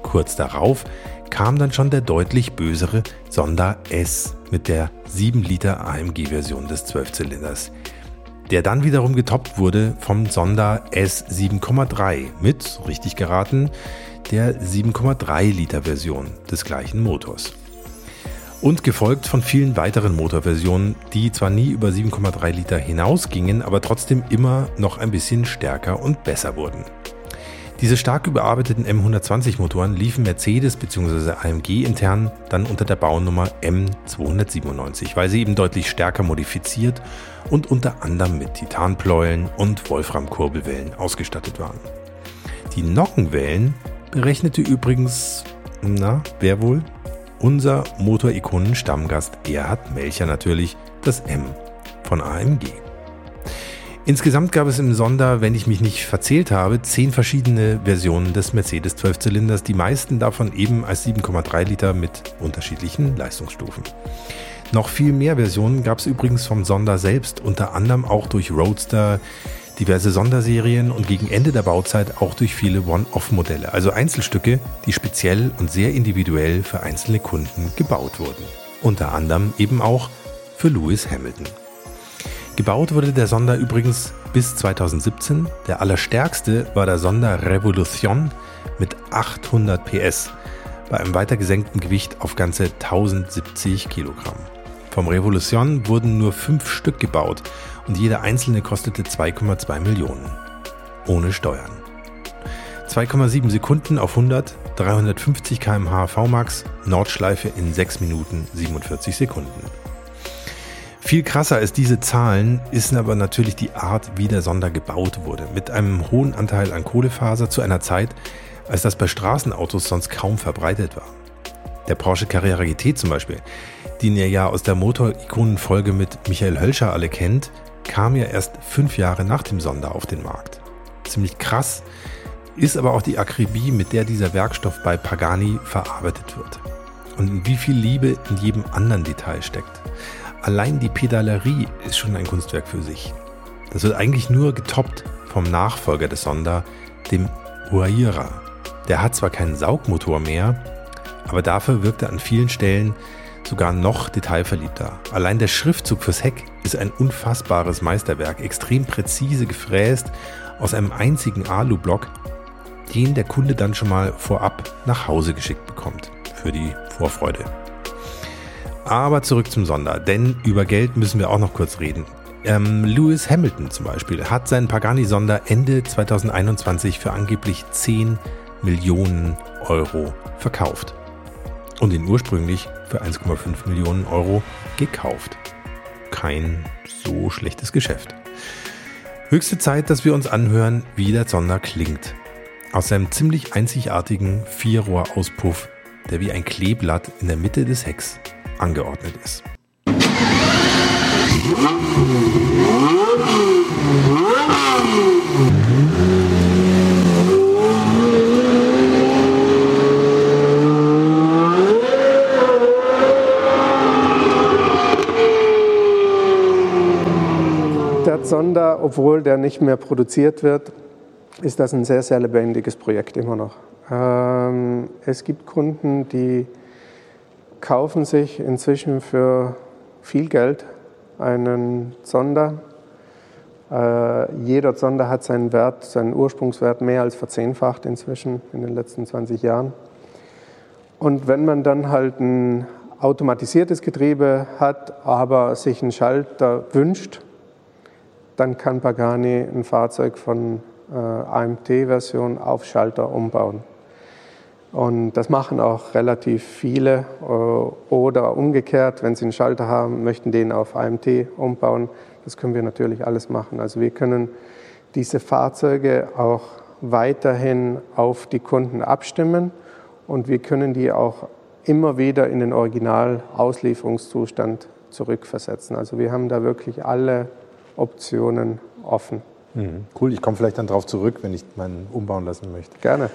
Kurz darauf kam dann schon der deutlich bösere Sonder S mit der 7 Liter AMG-Version des 12-Zylinders, der dann wiederum getoppt wurde vom Sonder S 7,3 mit, richtig geraten, der 7,3 Liter Version des gleichen Motors. Und gefolgt von vielen weiteren Motorversionen, die zwar nie über 7,3 Liter hinausgingen, aber trotzdem immer noch ein bisschen stärker und besser wurden. Diese stark überarbeiteten M120-Motoren liefen Mercedes bzw. AMG intern dann unter der Baunummer M297, weil sie eben deutlich stärker modifiziert und unter anderem mit Titanpleulen und Wolframkurbelwellen ausgestattet waren. Die Nockenwellen berechnete übrigens, na, wer wohl? Unser Motorikonen-Stammgast Erhard Melcher natürlich, das M von AMG. Insgesamt gab es im Sonder, wenn ich mich nicht verzählt habe, zehn verschiedene Versionen des Mercedes 12-Zylinders, die meisten davon eben als 7,3 Liter mit unterschiedlichen Leistungsstufen. Noch viel mehr Versionen gab es übrigens vom Sonder selbst, unter anderem auch durch Roadster, diverse Sonderserien und gegen Ende der Bauzeit auch durch viele One-Off-Modelle, also Einzelstücke, die speziell und sehr individuell für einzelne Kunden gebaut wurden. Unter anderem eben auch für Lewis Hamilton. Gebaut wurde der Sonder übrigens bis 2017. Der allerstärkste war der Sonder Revolution mit 800 PS bei einem weiter gesenkten Gewicht auf ganze 1070 Kilogramm. Vom Revolution wurden nur fünf Stück gebaut und jeder einzelne kostete 2,2 Millionen. Ohne Steuern. 2,7 Sekunden auf 100, 350 km/h VMAX, Nordschleife in 6 Minuten 47 Sekunden. Viel krasser als diese Zahlen ist aber natürlich die Art, wie der Sonder gebaut wurde. Mit einem hohen Anteil an Kohlefaser zu einer Zeit, als das bei Straßenautos sonst kaum verbreitet war. Der Porsche Carrera GT zum Beispiel, den ihr ja aus der Motorikonenfolge mit Michael Hölscher alle kennt, kam ja erst fünf Jahre nach dem Sonder auf den Markt. Ziemlich krass ist aber auch die Akribie, mit der dieser Werkstoff bei Pagani verarbeitet wird. Und wie viel Liebe in jedem anderen Detail steckt. Allein die Pedalerie ist schon ein Kunstwerk für sich. Das wird eigentlich nur getoppt vom Nachfolger des Sonder, dem Huayra. Der hat zwar keinen Saugmotor mehr, aber dafür wirkt er an vielen Stellen sogar noch detailverliebter. Allein der Schriftzug fürs Heck ist ein unfassbares Meisterwerk, extrem präzise gefräst aus einem einzigen Alu-Block, den der Kunde dann schon mal vorab nach Hause geschickt bekommt. Für die Vorfreude. Aber zurück zum Sonder, denn über Geld müssen wir auch noch kurz reden. Ähm, Lewis Hamilton zum Beispiel hat seinen Pagani-Sonder Ende 2021 für angeblich 10 Millionen Euro verkauft. Und ihn ursprünglich für 1,5 Millionen Euro gekauft. Kein so schlechtes Geschäft. Höchste Zeit, dass wir uns anhören, wie der Sonder klingt. Aus seinem ziemlich einzigartigen Vierrohr-Auspuff, der wie ein Kleeblatt in der Mitte des Hecks angeordnet ist. Der Sonder, obwohl der nicht mehr produziert wird, ist das ein sehr, sehr lebendiges Projekt immer noch. Ähm, es gibt Kunden, die kaufen sich inzwischen für viel Geld einen Sonder. Äh, jeder Sonder hat seinen Wert, seinen Ursprungswert mehr als verzehnfacht inzwischen in den letzten 20 Jahren. Und wenn man dann halt ein automatisiertes Getriebe hat, aber sich einen Schalter wünscht, dann kann Pagani ein Fahrzeug von äh, AMT-Version auf Schalter umbauen. Und das machen auch relativ viele. Äh, oder umgekehrt, wenn sie einen Schalter haben, möchten den auf AMT umbauen. Das können wir natürlich alles machen. Also wir können diese Fahrzeuge auch weiterhin auf die Kunden abstimmen und wir können die auch immer wieder in den Original-Auslieferungszustand zurückversetzen. Also wir haben da wirklich alle Optionen offen. Mhm. Cool, ich komme vielleicht dann darauf zurück, wenn ich meinen umbauen lassen möchte. Gerne.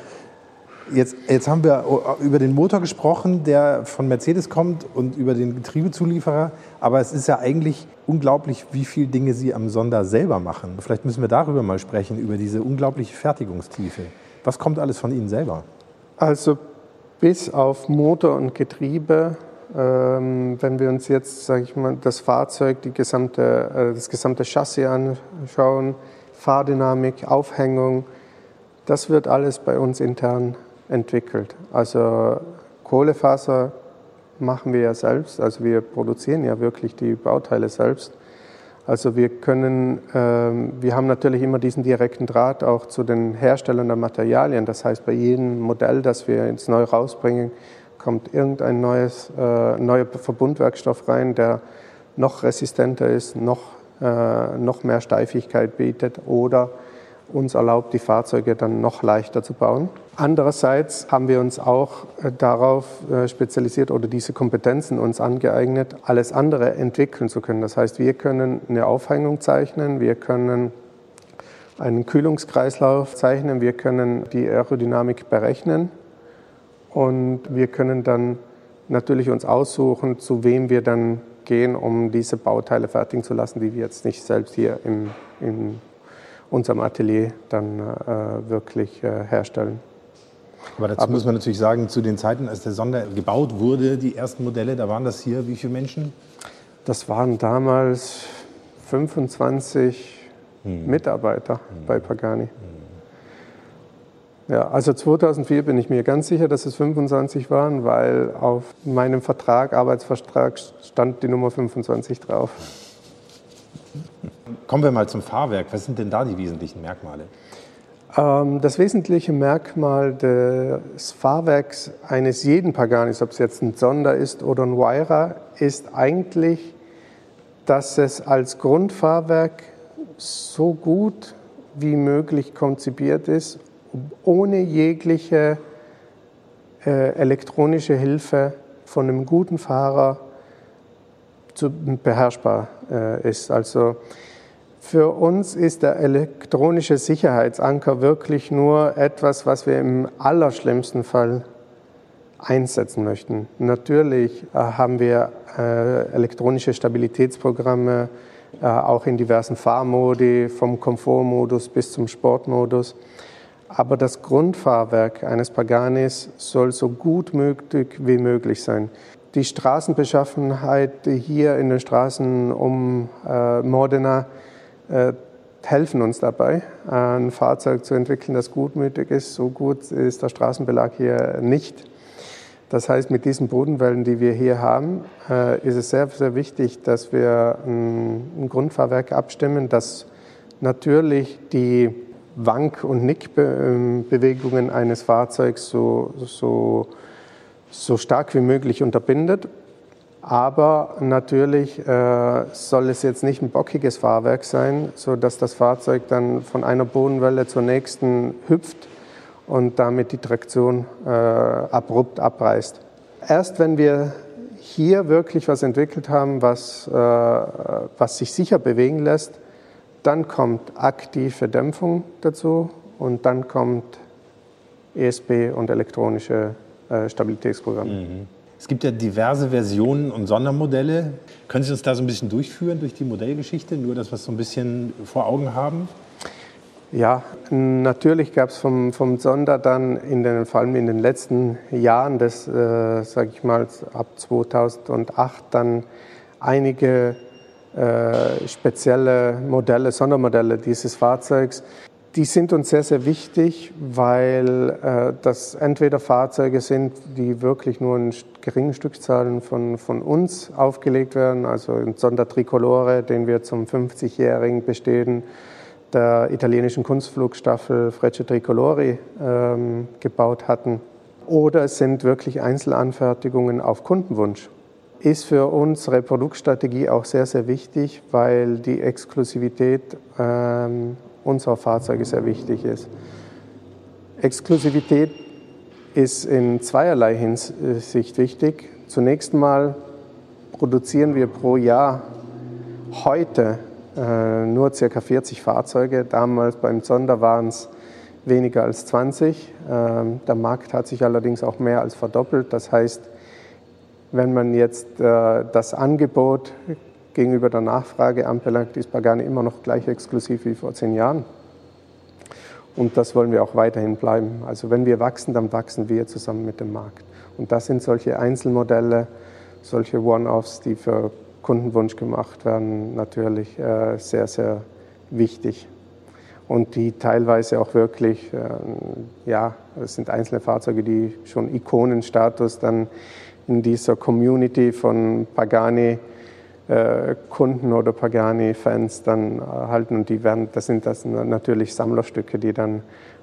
Jetzt, jetzt haben wir über den Motor gesprochen, der von Mercedes kommt und über den Getriebezulieferer. Aber es ist ja eigentlich unglaublich, wie viele Dinge Sie am Sonder selber machen. Vielleicht müssen wir darüber mal sprechen, über diese unglaubliche Fertigungstiefe. Was kommt alles von Ihnen selber? Also bis auf Motor und Getriebe, ähm, wenn wir uns jetzt, ich mal, das Fahrzeug, gesamte, äh, das gesamte Chassis anschauen, Fahrdynamik, Aufhängung, das wird alles bei uns intern entwickelt. Also Kohlefaser machen wir ja selbst, also wir produzieren ja wirklich die Bauteile selbst. Also wir können, ähm, wir haben natürlich immer diesen direkten Draht auch zu den Herstellern der Materialien. Das heißt, bei jedem Modell, das wir jetzt neu rausbringen, kommt irgendein neues, äh, neuer Verbundwerkstoff rein, der noch resistenter ist, noch, äh, noch mehr Steifigkeit bietet oder uns erlaubt, die Fahrzeuge dann noch leichter zu bauen. Andererseits haben wir uns auch äh, darauf äh, spezialisiert oder diese Kompetenzen uns angeeignet, alles andere entwickeln zu können. Das heißt, wir können eine Aufhängung zeichnen, wir können einen Kühlungskreislauf zeichnen, wir können die Aerodynamik berechnen und wir können dann natürlich uns aussuchen, zu wem wir dann gehen, um diese Bauteile fertigen zu lassen, die wir jetzt nicht selbst hier im, in unserem Atelier dann äh, wirklich äh, herstellen. Aber dazu Aber muss man natürlich sagen, zu den Zeiten, als der Sonder gebaut wurde, die ersten Modelle, da waren das hier wie viele Menschen? Das waren damals 25 hm. Mitarbeiter hm. bei Pagani. Hm. Ja, also 2004 bin ich mir ganz sicher, dass es 25 waren, weil auf meinem Vertrag, Arbeitsvertrag stand die Nummer 25 drauf. Kommen wir mal zum Fahrwerk. Was sind denn da die wesentlichen Merkmale? Ähm, das wesentliche Merkmal des Fahrwerks eines jeden Paganis, ob es jetzt ein Sonder ist oder ein Wyra, ist eigentlich, dass es als Grundfahrwerk so gut wie möglich konzipiert ist, ohne jegliche äh, elektronische Hilfe von einem guten Fahrer zu, beherrschbar äh, ist. Also für uns ist der elektronische Sicherheitsanker wirklich nur etwas, was wir im allerschlimmsten Fall einsetzen möchten. Natürlich äh, haben wir äh, elektronische Stabilitätsprogramme, äh, auch in diversen Fahrmodi, vom Komfortmodus bis zum Sportmodus. Aber das Grundfahrwerk eines Paganis soll so gut möglich wie möglich sein. Die Straßenbeschaffenheit hier in den Straßen um Modena helfen uns dabei, ein Fahrzeug zu entwickeln, das gutmütig ist. So gut ist der Straßenbelag hier nicht. Das heißt, mit diesen Bodenwellen, die wir hier haben, äh, ist es sehr, sehr wichtig, dass wir ein Grundfahrwerk abstimmen, das natürlich die Wank- und Nickbewegungen eines Fahrzeugs so, so, so stark wie möglich unterbindet aber natürlich äh, soll es jetzt nicht ein bockiges Fahrwerk sein, sodass das Fahrzeug dann von einer Bodenwelle zur nächsten hüpft und damit die Traktion äh, abrupt abreißt. Erst wenn wir hier wirklich was entwickelt haben, was, äh, was sich sicher bewegen lässt, dann kommt aktive Dämpfung dazu und dann kommt ESP und elektronische äh, Stabilitätsprogramme. Mhm. Es gibt ja diverse Versionen und Sondermodelle. Können Sie uns da so ein bisschen durchführen durch die Modellgeschichte, nur dass wir es so ein bisschen vor Augen haben? Ja, natürlich gab es vom, vom Sonder dann in den, vor allem in den letzten Jahren des, äh, sage ich mal, ab 2008 dann einige äh, spezielle Modelle, Sondermodelle dieses Fahrzeugs. Die sind uns sehr, sehr wichtig, weil äh, das entweder Fahrzeuge sind, die wirklich nur in geringen Stückzahlen von, von uns aufgelegt werden, also ein Sondertricolore, den wir zum 50-jährigen Bestehen der italienischen Kunstflugstaffel Frecce Tricolori ähm, gebaut hatten. Oder es sind wirklich Einzelanfertigungen auf Kundenwunsch. Ist für unsere Produktstrategie auch sehr, sehr wichtig, weil die Exklusivität ähm, unserer Fahrzeuge sehr wichtig ist. Exklusivität ist in zweierlei Hinsicht wichtig. Zunächst mal produzieren wir pro Jahr heute äh, nur ca. 40 Fahrzeuge. Damals beim Sonder waren es weniger als 20. Ähm, der Markt hat sich allerdings auch mehr als verdoppelt. Das heißt, wenn man jetzt äh, das Angebot gegenüber der Nachfrage anbelangt, ist Pagani immer noch gleich exklusiv wie vor zehn Jahren. Und das wollen wir auch weiterhin bleiben. Also wenn wir wachsen, dann wachsen wir zusammen mit dem Markt. Und das sind solche Einzelmodelle, solche One-Offs, die für Kundenwunsch gemacht werden, natürlich äh, sehr, sehr wichtig. Und die teilweise auch wirklich, äh, ja, es sind einzelne Fahrzeuge, die schon Ikonenstatus dann in dieser Community von Pagani Kunden oder Pagani-Fans dann erhalten. Und die werden, das sind das natürlich Sammlerstücke, die dann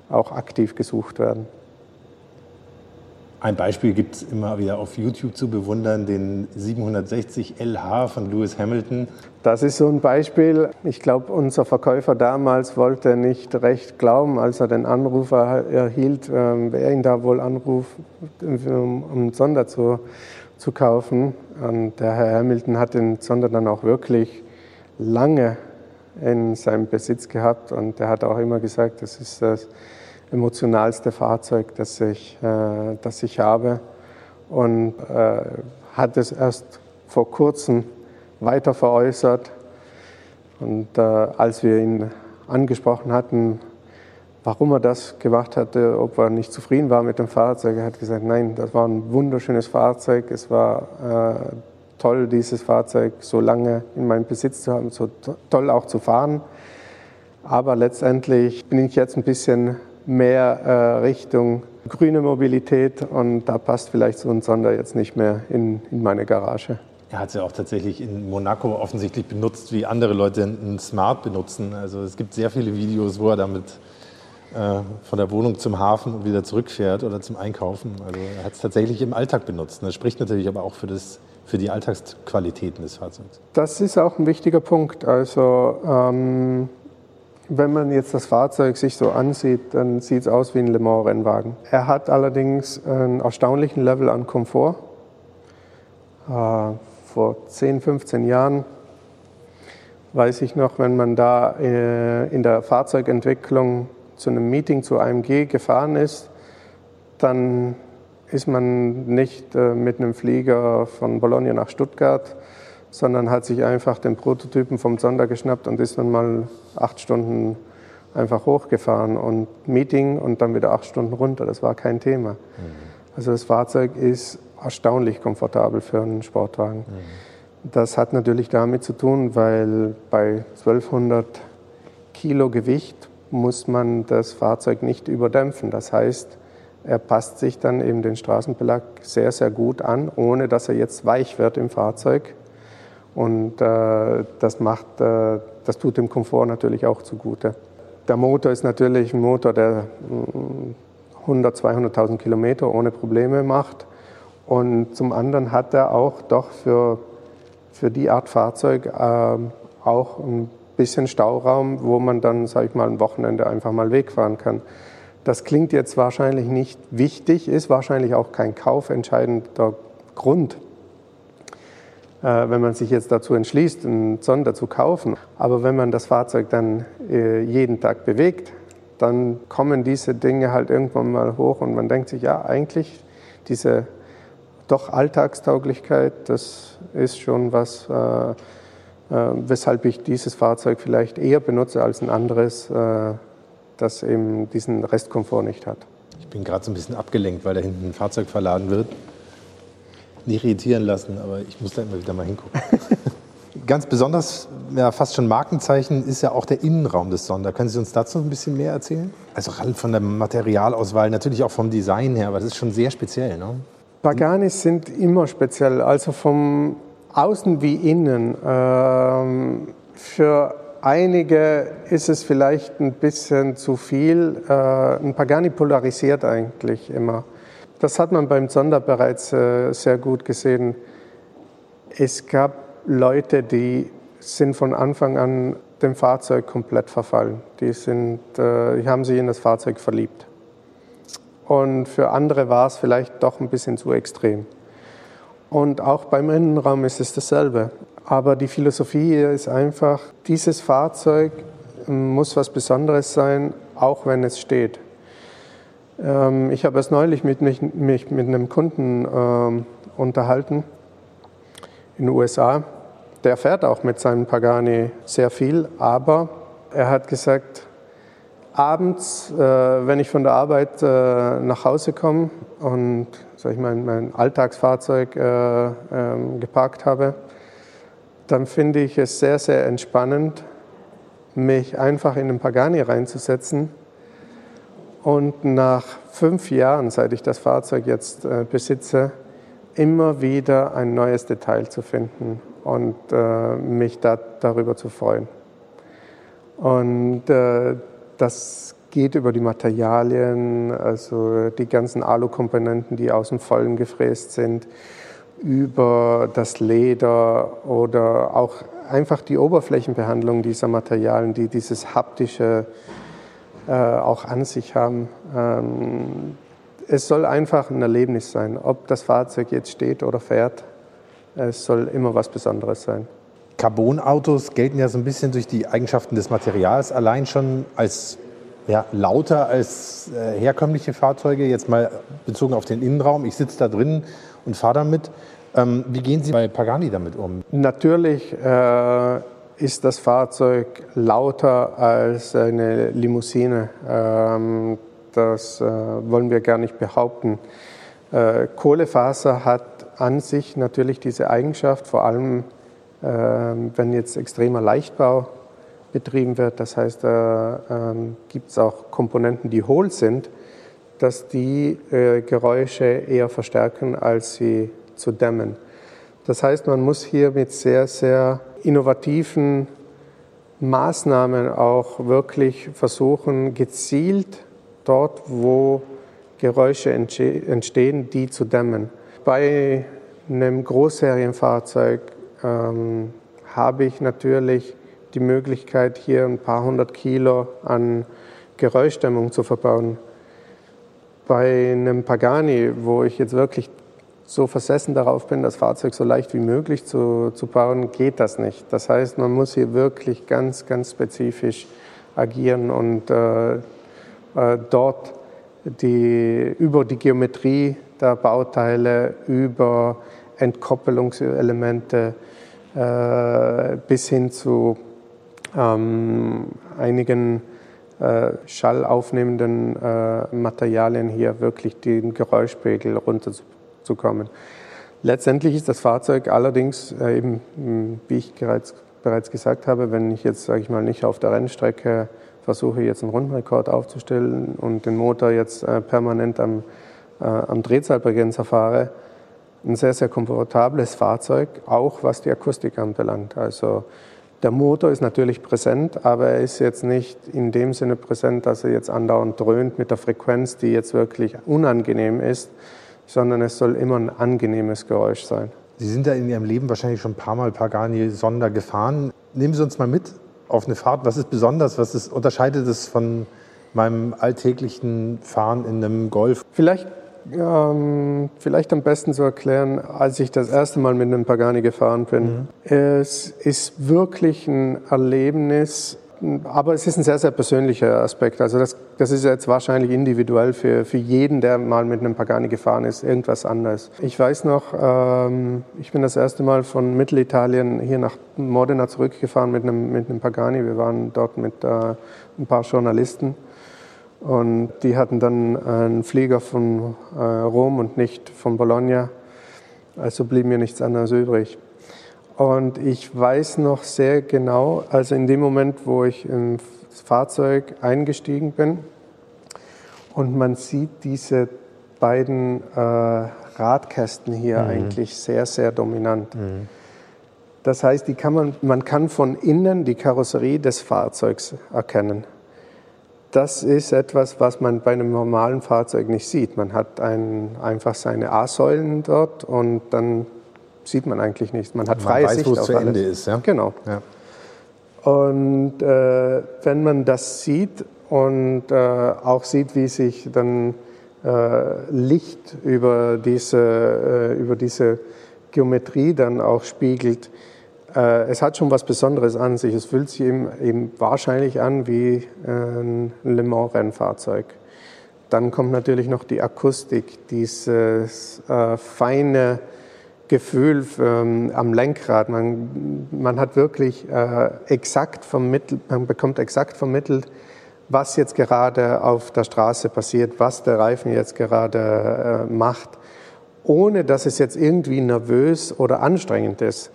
auch aktiv gesucht werden. Ein Beispiel gibt es immer wieder auf YouTube zu bewundern, den 760 LH von Lewis Hamilton. Das ist so ein Beispiel. Ich glaube, unser Verkäufer damals wollte nicht recht glauben, als er den Anruf erhielt, ähm, wer ihn da wohl anruft, um Sonder zu, zu kaufen. Und der Herr Hamilton hat den Sonder dann auch wirklich lange in seinem Besitz gehabt und er hat auch immer gesagt, das ist das emotionalste Fahrzeug, das ich, äh, das ich habe. Und äh, hat es erst vor kurzem weiter veräußert. Und äh, als wir ihn angesprochen hatten, warum er das gemacht hatte, ob er nicht zufrieden war mit dem Fahrzeug, er hat gesagt, nein, das war ein wunderschönes Fahrzeug. Es war äh, toll, dieses Fahrzeug so lange in meinem Besitz zu haben, so toll auch zu fahren. Aber letztendlich bin ich jetzt ein bisschen mehr äh, Richtung grüne Mobilität und da passt vielleicht so ein Sonder jetzt nicht mehr in, in meine Garage. Er hat es ja auch tatsächlich in Monaco offensichtlich benutzt, wie andere Leute einen Smart benutzen. Also es gibt sehr viele Videos, wo er damit von der Wohnung zum Hafen und wieder zurückfährt oder zum Einkaufen. Also er hat es tatsächlich im Alltag benutzt. Das spricht natürlich aber auch für, das, für die Alltagsqualitäten des Fahrzeugs. Das ist auch ein wichtiger Punkt. Also ähm wenn man jetzt das Fahrzeug sich so ansieht, dann sieht es aus wie ein Le Mans-Rennwagen. Er hat allerdings einen erstaunlichen Level an Komfort. Äh, vor 10, 15 Jahren weiß ich noch, wenn man da äh, in der Fahrzeugentwicklung zu einem Meeting zu AMG gefahren ist, dann ist man nicht äh, mit einem Flieger von Bologna nach Stuttgart sondern hat sich einfach den Prototypen vom Sonder geschnappt und ist dann mal acht Stunden einfach hochgefahren und Meeting und dann wieder acht Stunden runter. Das war kein Thema. Mhm. Also das Fahrzeug ist erstaunlich komfortabel für einen Sportwagen. Mhm. Das hat natürlich damit zu tun, weil bei 1200 Kilo Gewicht muss man das Fahrzeug nicht überdämpfen. Das heißt, er passt sich dann eben den Straßenbelag sehr, sehr gut an, ohne dass er jetzt weich wird im Fahrzeug und äh, das, macht, äh, das tut dem Komfort natürlich auch zugute. Der Motor ist natürlich ein Motor, der 100, mm, 200.000 Kilometer ohne Probleme macht. Und zum anderen hat er auch doch für, für die Art Fahrzeug äh, auch ein bisschen Stauraum, wo man dann, sage ich mal, ein Wochenende einfach mal wegfahren kann. Das klingt jetzt wahrscheinlich nicht wichtig, ist wahrscheinlich auch kein kaufentscheidender Grund äh, wenn man sich jetzt dazu entschließt, einen Sonder zu kaufen. Aber wenn man das Fahrzeug dann äh, jeden Tag bewegt, dann kommen diese Dinge halt irgendwann mal hoch und man denkt sich, ja, eigentlich diese doch Alltagstauglichkeit, das ist schon was, äh, weshalb ich dieses Fahrzeug vielleicht eher benutze als ein anderes, äh, das eben diesen Restkomfort nicht hat. Ich bin gerade so ein bisschen abgelenkt, weil da hinten ein Fahrzeug verladen wird nicht irritieren lassen, aber ich muss da immer wieder mal hingucken. Ganz besonders, ja, fast schon Markenzeichen ist ja auch der Innenraum des Sonder. Können Sie uns dazu ein bisschen mehr erzählen? Also von der Materialauswahl, natürlich auch vom Design her, aber das ist schon sehr speziell. Ne? Paganis sind immer speziell, also vom Außen wie Innen. Ähm, für einige ist es vielleicht ein bisschen zu viel. Äh, ein Pagani polarisiert eigentlich immer. Das hat man beim Sonder bereits äh, sehr gut gesehen. Es gab Leute, die sind von Anfang an dem Fahrzeug komplett verfallen. Die, sind, äh, die haben sich in das Fahrzeug verliebt. Und für andere war es vielleicht doch ein bisschen zu extrem. Und auch beim Innenraum ist es dasselbe. Aber die Philosophie hier ist einfach, dieses Fahrzeug muss was Besonderes sein, auch wenn es steht. Ähm, ich habe erst neulich mit, mich, mich mit einem Kunden ähm, unterhalten in den USA. Der fährt auch mit seinem Pagani sehr viel, aber er hat gesagt, abends, äh, wenn ich von der Arbeit äh, nach Hause komme und sag ich mal, mein Alltagsfahrzeug äh, ähm, geparkt habe, dann finde ich es sehr, sehr entspannend, mich einfach in den Pagani reinzusetzen und nach fünf Jahren, seit ich das Fahrzeug jetzt äh, besitze, immer wieder ein neues Detail zu finden und äh, mich da, darüber zu freuen. Und äh, das geht über die Materialien, also die ganzen Alukomponenten, die aus dem Vollen gefräst sind, über das Leder oder auch einfach die Oberflächenbehandlung dieser Materialien, die dieses haptische äh, auch an sich haben. Ähm, es soll einfach ein Erlebnis sein, ob das Fahrzeug jetzt steht oder fährt. Es soll immer was Besonderes sein. Carbonautos gelten ja so ein bisschen durch die Eigenschaften des Materials allein schon als ja, lauter als äh, herkömmliche Fahrzeuge. Jetzt mal bezogen auf den Innenraum. Ich sitze da drin und fahre damit. Ähm, wie gehen Sie bei Pagani damit um? Natürlich äh, ist das Fahrzeug lauter als eine Limousine. Ähm, das äh, wollen wir gar nicht behaupten. Äh, Kohlefaser hat an sich natürlich diese Eigenschaft, vor allem äh, wenn jetzt extremer Leichtbau betrieben wird. Das heißt, da ähm, gibt es auch Komponenten, die hohl sind, dass die äh, Geräusche eher verstärken, als sie zu dämmen. Das heißt, man muss hier mit sehr, sehr innovativen Maßnahmen auch wirklich versuchen, gezielt dort, wo Geräusche entstehen, die zu dämmen. Bei einem Großserienfahrzeug ähm, habe ich natürlich die Möglichkeit, hier ein paar hundert Kilo an Geräuschdämmung zu verbauen. Bei einem Pagani, wo ich jetzt wirklich so versessen darauf bin, das Fahrzeug so leicht wie möglich zu, zu bauen, geht das nicht. Das heißt, man muss hier wirklich ganz, ganz spezifisch agieren und äh, äh, dort die, über die Geometrie der Bauteile, über Entkoppelungselemente äh, bis hin zu ähm, einigen äh, schallaufnehmenden äh, Materialien hier wirklich den Geräuschpegel runterzukommen. Letztendlich ist das Fahrzeug allerdings äh, eben, wie ich bereits, bereits gesagt habe, wenn ich jetzt, sage ich mal, nicht auf der Rennstrecke versuche jetzt einen Rundenrekord aufzustellen und den Motor jetzt äh, permanent am, äh, am Drehzahlbegrenzer fahre. Ein sehr, sehr komfortables Fahrzeug, auch was die Akustik anbelangt. Also der Motor ist natürlich präsent, aber er ist jetzt nicht in dem Sinne präsent, dass er jetzt andauernd dröhnt mit der Frequenz, die jetzt wirklich unangenehm ist, sondern es soll immer ein angenehmes Geräusch sein. Sie sind ja in Ihrem Leben wahrscheinlich schon ein paar Mal Pagani Sonder gefahren. Nehmen Sie uns mal mit auf eine Fahrt? Was ist besonders? Was ist, unterscheidet es von meinem alltäglichen Fahren in einem Golf? Vielleicht, ähm, vielleicht am besten zu erklären, als ich das erste Mal mit einem Pagani gefahren bin. Mhm. Es ist wirklich ein Erlebnis, aber es ist ein sehr, sehr persönlicher Aspekt. Also das, das ist jetzt wahrscheinlich individuell für, für jeden, der mal mit einem Pagani gefahren ist, irgendwas anderes. Ich weiß noch, ähm, ich bin das erste Mal von Mittelitalien hier nach Modena zurückgefahren mit einem, mit einem Pagani. Wir waren dort mit äh, ein paar Journalisten und die hatten dann einen Flieger von äh, Rom und nicht von Bologna. Also blieb mir nichts anderes übrig. Und ich weiß noch sehr genau, also in dem Moment, wo ich ins Fahrzeug eingestiegen bin und man sieht diese beiden äh, Radkästen hier mhm. eigentlich sehr, sehr dominant. Mhm. Das heißt, die kann man, man kann von innen die Karosserie des Fahrzeugs erkennen. Das ist etwas, was man bei einem normalen Fahrzeug nicht sieht. Man hat ein, einfach seine A-Säulen dort und dann sieht man eigentlich nichts. Man hat man freie weiß, Sicht wo es zu alles. Ende ist. Ja? Genau. Ja. Und äh, wenn man das sieht und äh, auch sieht, wie sich dann äh, Licht über diese, äh, über diese Geometrie dann auch spiegelt, es hat schon was Besonderes an sich. Es fühlt sich eben, eben wahrscheinlich an wie äh, ein Le Mans-Rennfahrzeug. dann kommt natürlich noch die Akustik, dieses äh, feine Gefühl ähm, am Lenkrad. Man, man hat wirklich äh, exakt vermittelt, man bekommt exakt vermittelt, was jetzt gerade auf der Straße passiert, was der Reifen jetzt gerade äh, macht, ohne dass es jetzt irgendwie nervös oder anstrengend ist.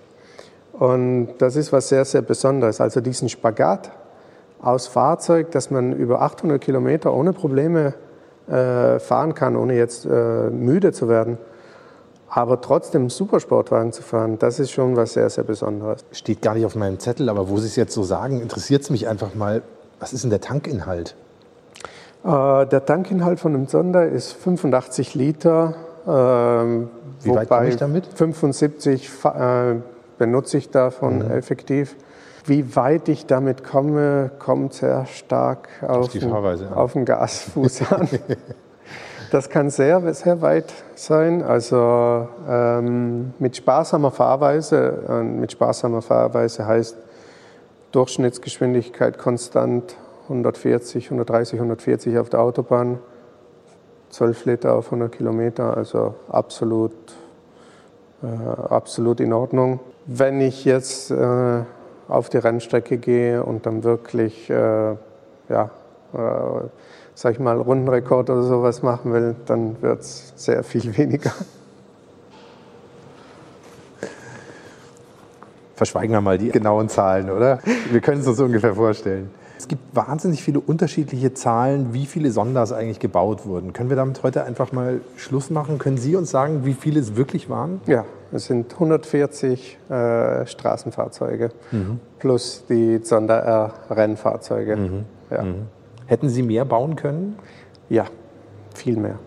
Und das ist was sehr, sehr Besonderes. Also diesen Spagat aus Fahrzeug, dass man über 800 Kilometer ohne Probleme äh, fahren kann, ohne jetzt äh, müde zu werden. Aber trotzdem Supersportwagen zu fahren, das ist schon was sehr, sehr Besonderes. Steht gar nicht auf meinem Zettel, aber wo Sie es jetzt so sagen, interessiert es mich einfach mal, was ist denn der Tankinhalt? Äh, der Tankinhalt von einem Sonder ist 85 Liter. Äh, Wie weit komme ich damit? 75 äh, benutze ich davon mhm. effektiv. Wie weit ich damit komme, kommt sehr stark auf, den, auf den Gasfuß an. das kann sehr, sehr weit sein. Also ähm, mit sparsamer Fahrweise, und mit sparsamer Fahrweise heißt Durchschnittsgeschwindigkeit konstant 140, 130, 140 auf der Autobahn, 12 Liter auf 100 Kilometer, also absolut, äh, absolut in Ordnung. Wenn ich jetzt äh, auf die Rennstrecke gehe und dann wirklich, äh, ja, äh, sag ich mal, Rundenrekord oder sowas machen will, dann wird es sehr viel weniger. Verschweigen wir mal die genauen Zahlen, oder? Wir können es uns ungefähr vorstellen. Es gibt wahnsinnig viele unterschiedliche Zahlen, wie viele Sonders eigentlich gebaut wurden. Können wir damit heute einfach mal Schluss machen? Können Sie uns sagen, wie viele es wirklich waren? Ja, es sind 140 äh, Straßenfahrzeuge mhm. plus die Sonder-R-Rennfahrzeuge. Mhm. Ja. Mhm. Hätten Sie mehr bauen können? Ja, viel mehr.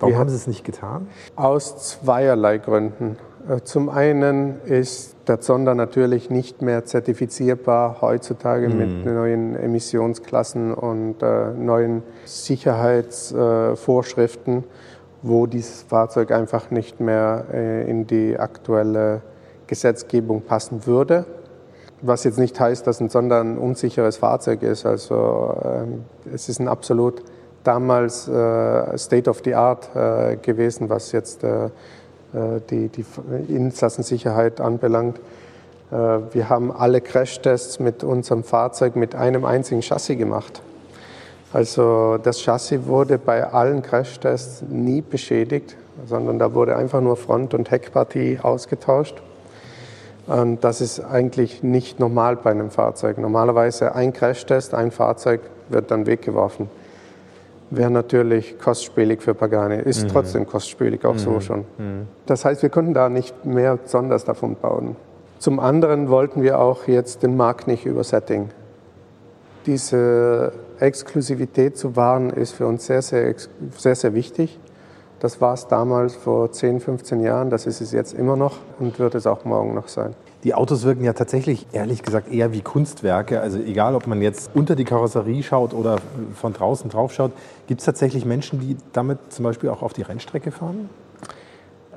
Warum Wir haben Sie es nicht getan? Aus zweierlei Gründen. Äh, zum einen ist der Zonder natürlich nicht mehr zertifizierbar heutzutage mhm. mit neuen Emissionsklassen und äh, neuen Sicherheitsvorschriften, äh, wo dieses Fahrzeug einfach nicht mehr äh, in die aktuelle Gesetzgebung passen würde. Was jetzt nicht heißt, dass ein Zonder ein unsicheres Fahrzeug ist. Also ähm, es ist ein absolut damals äh, State of the Art äh, gewesen, was jetzt die, die Insassensicherheit anbelangt. Äh, wir haben alle Crashtests mit unserem Fahrzeug mit einem einzigen Chassis gemacht. Also das Chassis wurde bei allen Crashtests nie beschädigt, sondern da wurde einfach nur Front- und Heckpartie ausgetauscht. Und das ist eigentlich nicht normal bei einem Fahrzeug. Normalerweise ein Crashtest, ein Fahrzeug wird dann weggeworfen wäre natürlich kostspielig für Pagani. Ist mhm. trotzdem kostspielig, auch mhm. so schon. Mhm. Das heißt, wir konnten da nicht mehr besonders davon bauen. Zum anderen wollten wir auch jetzt den Markt nicht übersättigen. Diese Exklusivität zu wahren ist für uns sehr, sehr, sehr, sehr wichtig. Das war es damals vor 10, 15 Jahren, das ist es jetzt immer noch und wird es auch morgen noch sein. Die Autos wirken ja tatsächlich, ehrlich gesagt, eher wie Kunstwerke. Also egal, ob man jetzt unter die Karosserie schaut oder von draußen drauf schaut, gibt es tatsächlich Menschen, die damit zum Beispiel auch auf die Rennstrecke fahren?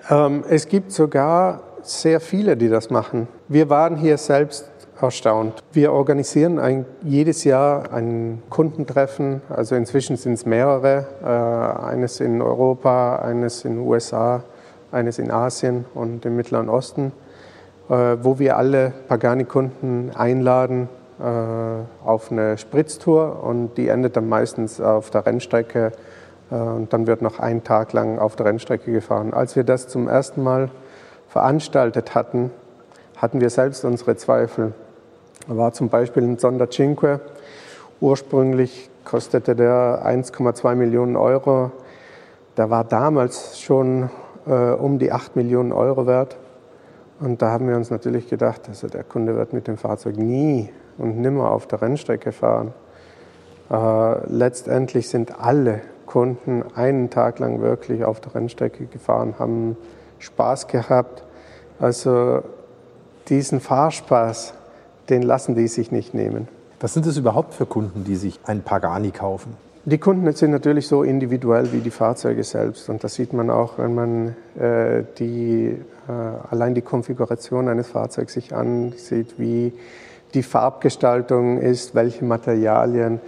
Ähm, es gibt sogar sehr viele, die das machen. Wir waren hier selbst erstaunt. Wir organisieren ein, jedes Jahr ein Kundentreffen, also inzwischen sind es mehrere, äh, eines in Europa, eines in den USA, eines in Asien und im Mittleren Osten. Äh, wo wir alle Pagani-Kunden einladen äh, auf eine Spritztour und die endet dann meistens auf der Rennstrecke äh, und dann wird noch ein Tag lang auf der Rennstrecke gefahren. Als wir das zum ersten Mal veranstaltet hatten, hatten wir selbst unsere Zweifel. Da war zum Beispiel ein Sonder Cinque. Ursprünglich kostete der 1,2 Millionen Euro. Der war damals schon äh, um die 8 Millionen Euro wert. Und da haben wir uns natürlich gedacht, also der Kunde wird mit dem Fahrzeug nie und nimmer auf der Rennstrecke fahren. Äh, letztendlich sind alle Kunden einen Tag lang wirklich auf der Rennstrecke gefahren, haben Spaß gehabt. Also diesen Fahrspaß, den lassen die sich nicht nehmen. Was sind es überhaupt für Kunden, die sich ein Pagani kaufen? Die Kunden sind natürlich so individuell wie die Fahrzeuge selbst. Und das sieht man auch, wenn man äh, die, äh, allein die Konfiguration eines Fahrzeugs sich ansieht, wie die Farbgestaltung ist, welche Materialien.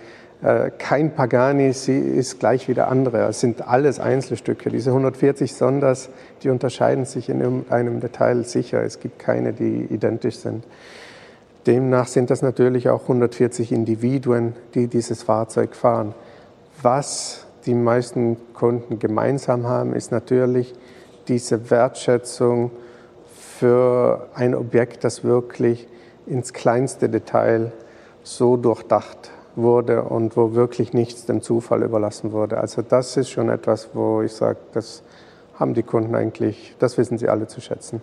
Äh, kein Pagani ist gleich wie der andere. Es sind alles Einzelstücke. Diese 140 Sonders, die unterscheiden sich in einem Detail sicher. Es gibt keine, die identisch sind. Demnach sind das natürlich auch 140 Individuen, die dieses Fahrzeug fahren. Was die meisten Kunden gemeinsam haben, ist natürlich diese Wertschätzung für ein Objekt, das wirklich ins kleinste Detail so durchdacht wurde und wo wirklich nichts dem Zufall überlassen wurde. Also das ist schon etwas, wo ich sage, das haben die Kunden eigentlich, das wissen sie alle zu schätzen.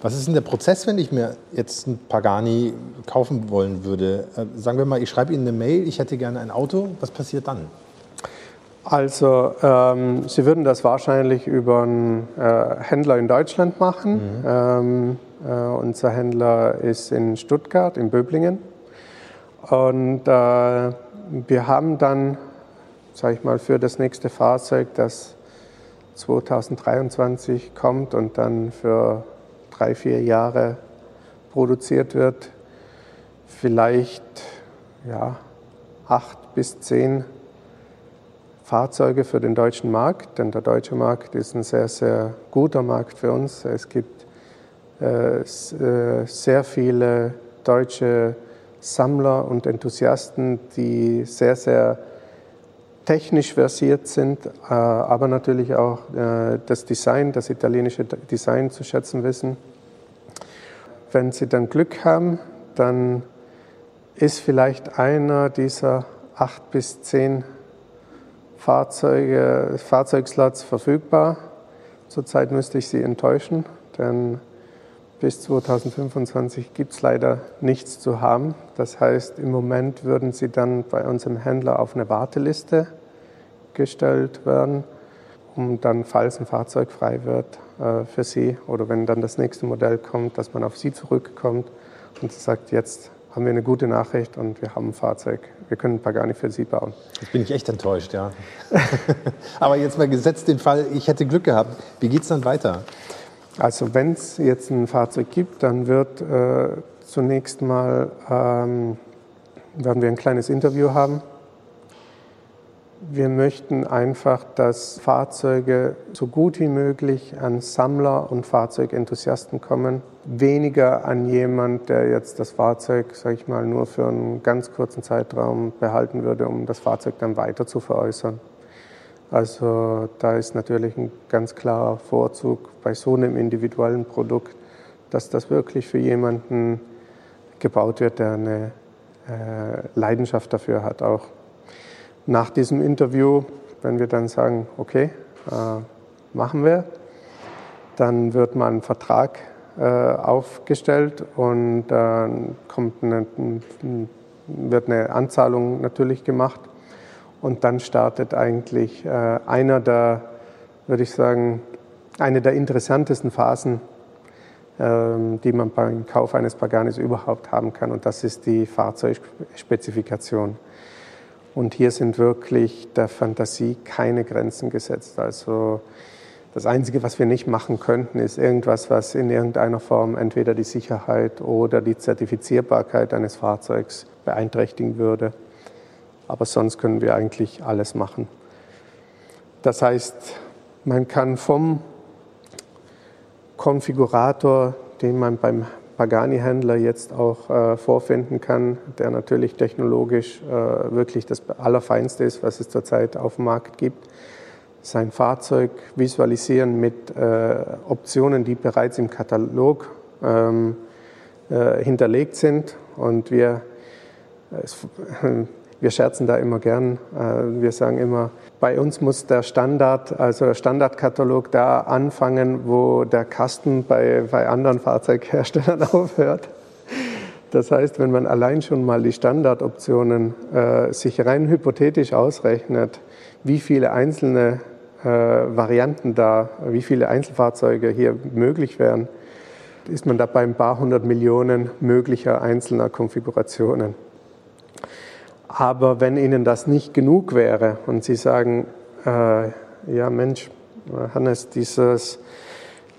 Was ist denn der Prozess, wenn ich mir jetzt ein Pagani kaufen wollen würde? Äh, sagen wir mal, ich schreibe Ihnen eine Mail, ich hätte gerne ein Auto. Was passiert dann? Also ähm, Sie würden das wahrscheinlich über einen äh, Händler in Deutschland machen. Mhm. Ähm, äh, unser Händler ist in Stuttgart, in Böblingen. Und äh, wir haben dann, sage ich mal, für das nächste Fahrzeug, das 2023 kommt und dann für drei, vier Jahre produziert wird, vielleicht ja, acht bis zehn Fahrzeuge für den deutschen Markt, denn der deutsche Markt ist ein sehr, sehr guter Markt für uns. Es gibt äh, äh sehr viele deutsche Sammler und Enthusiasten, die sehr, sehr technisch versiert sind, äh, aber natürlich auch äh, das Design, das italienische Design zu schätzen wissen. Wenn Sie dann Glück haben, dann ist vielleicht einer dieser acht bis zehn Fahrzeuge, Fahrzeugslots verfügbar. Zurzeit müsste ich Sie enttäuschen, denn bis 2025 gibt es leider nichts zu haben. Das heißt, im Moment würden Sie dann bei unserem Händler auf eine Warteliste gestellt werden, um dann, falls ein Fahrzeug frei wird, äh, für Sie oder wenn dann das nächste Modell kommt, dass man auf Sie zurückkommt und sagt, jetzt haben wir eine gute Nachricht und wir haben ein Fahrzeug. Wir können ein Pagani für Sie bauen. Jetzt bin ich echt enttäuscht, ja. Aber jetzt mal gesetzt den Fall, ich hätte Glück gehabt. Wie geht es dann weiter? Also wenn es jetzt ein Fahrzeug gibt, dann wird äh, zunächst mal ähm, werden wir ein kleines Interview haben. Wir möchten einfach, dass Fahrzeuge so gut wie möglich an Sammler und Fahrzeugenthusiasten kommen, weniger an jemand, der jetzt das Fahrzeug, sage ich mal, nur für einen ganz kurzen Zeitraum behalten würde, um das Fahrzeug dann weiter zu veräußern. Also da ist natürlich ein ganz klarer Vorzug bei so einem individuellen Produkt, dass das wirklich für jemanden gebaut wird, der eine äh, Leidenschaft dafür hat auch. Nach diesem Interview, wenn wir dann sagen, okay, äh, machen wir, dann wird mal ein Vertrag äh, aufgestellt und dann kommt eine, wird eine Anzahlung natürlich gemacht und dann startet eigentlich äh, einer der, würde ich sagen, eine der interessantesten Phasen, ähm, die man beim Kauf eines Paganis überhaupt haben kann. Und das ist die Fahrzeugspezifikation. Und hier sind wirklich der Fantasie keine Grenzen gesetzt. Also das Einzige, was wir nicht machen könnten, ist irgendwas, was in irgendeiner Form entweder die Sicherheit oder die Zertifizierbarkeit eines Fahrzeugs beeinträchtigen würde aber sonst können wir eigentlich alles machen. Das heißt, man kann vom Konfigurator, den man beim Pagani-Händler jetzt auch äh, vorfinden kann, der natürlich technologisch äh, wirklich das Allerfeinste ist, was es zurzeit auf dem Markt gibt, sein Fahrzeug visualisieren mit äh, Optionen, die bereits im Katalog ähm, äh, hinterlegt sind. Und wir, es, wir scherzen da immer gern. Äh, wir sagen immer, bei uns muss der Standard, also der Standardkatalog da anfangen, wo der Kasten bei, bei anderen Fahrzeugherstellern aufhört. Das heißt, wenn man allein schon mal die Standardoptionen äh, sich rein hypothetisch ausrechnet, wie viele einzelne äh, Varianten da, wie viele Einzelfahrzeuge hier möglich wären, ist man da bei ein paar hundert Millionen möglicher einzelner Konfigurationen. Aber wenn Ihnen das nicht genug wäre und Sie sagen, äh, ja Mensch, Hannes, dieses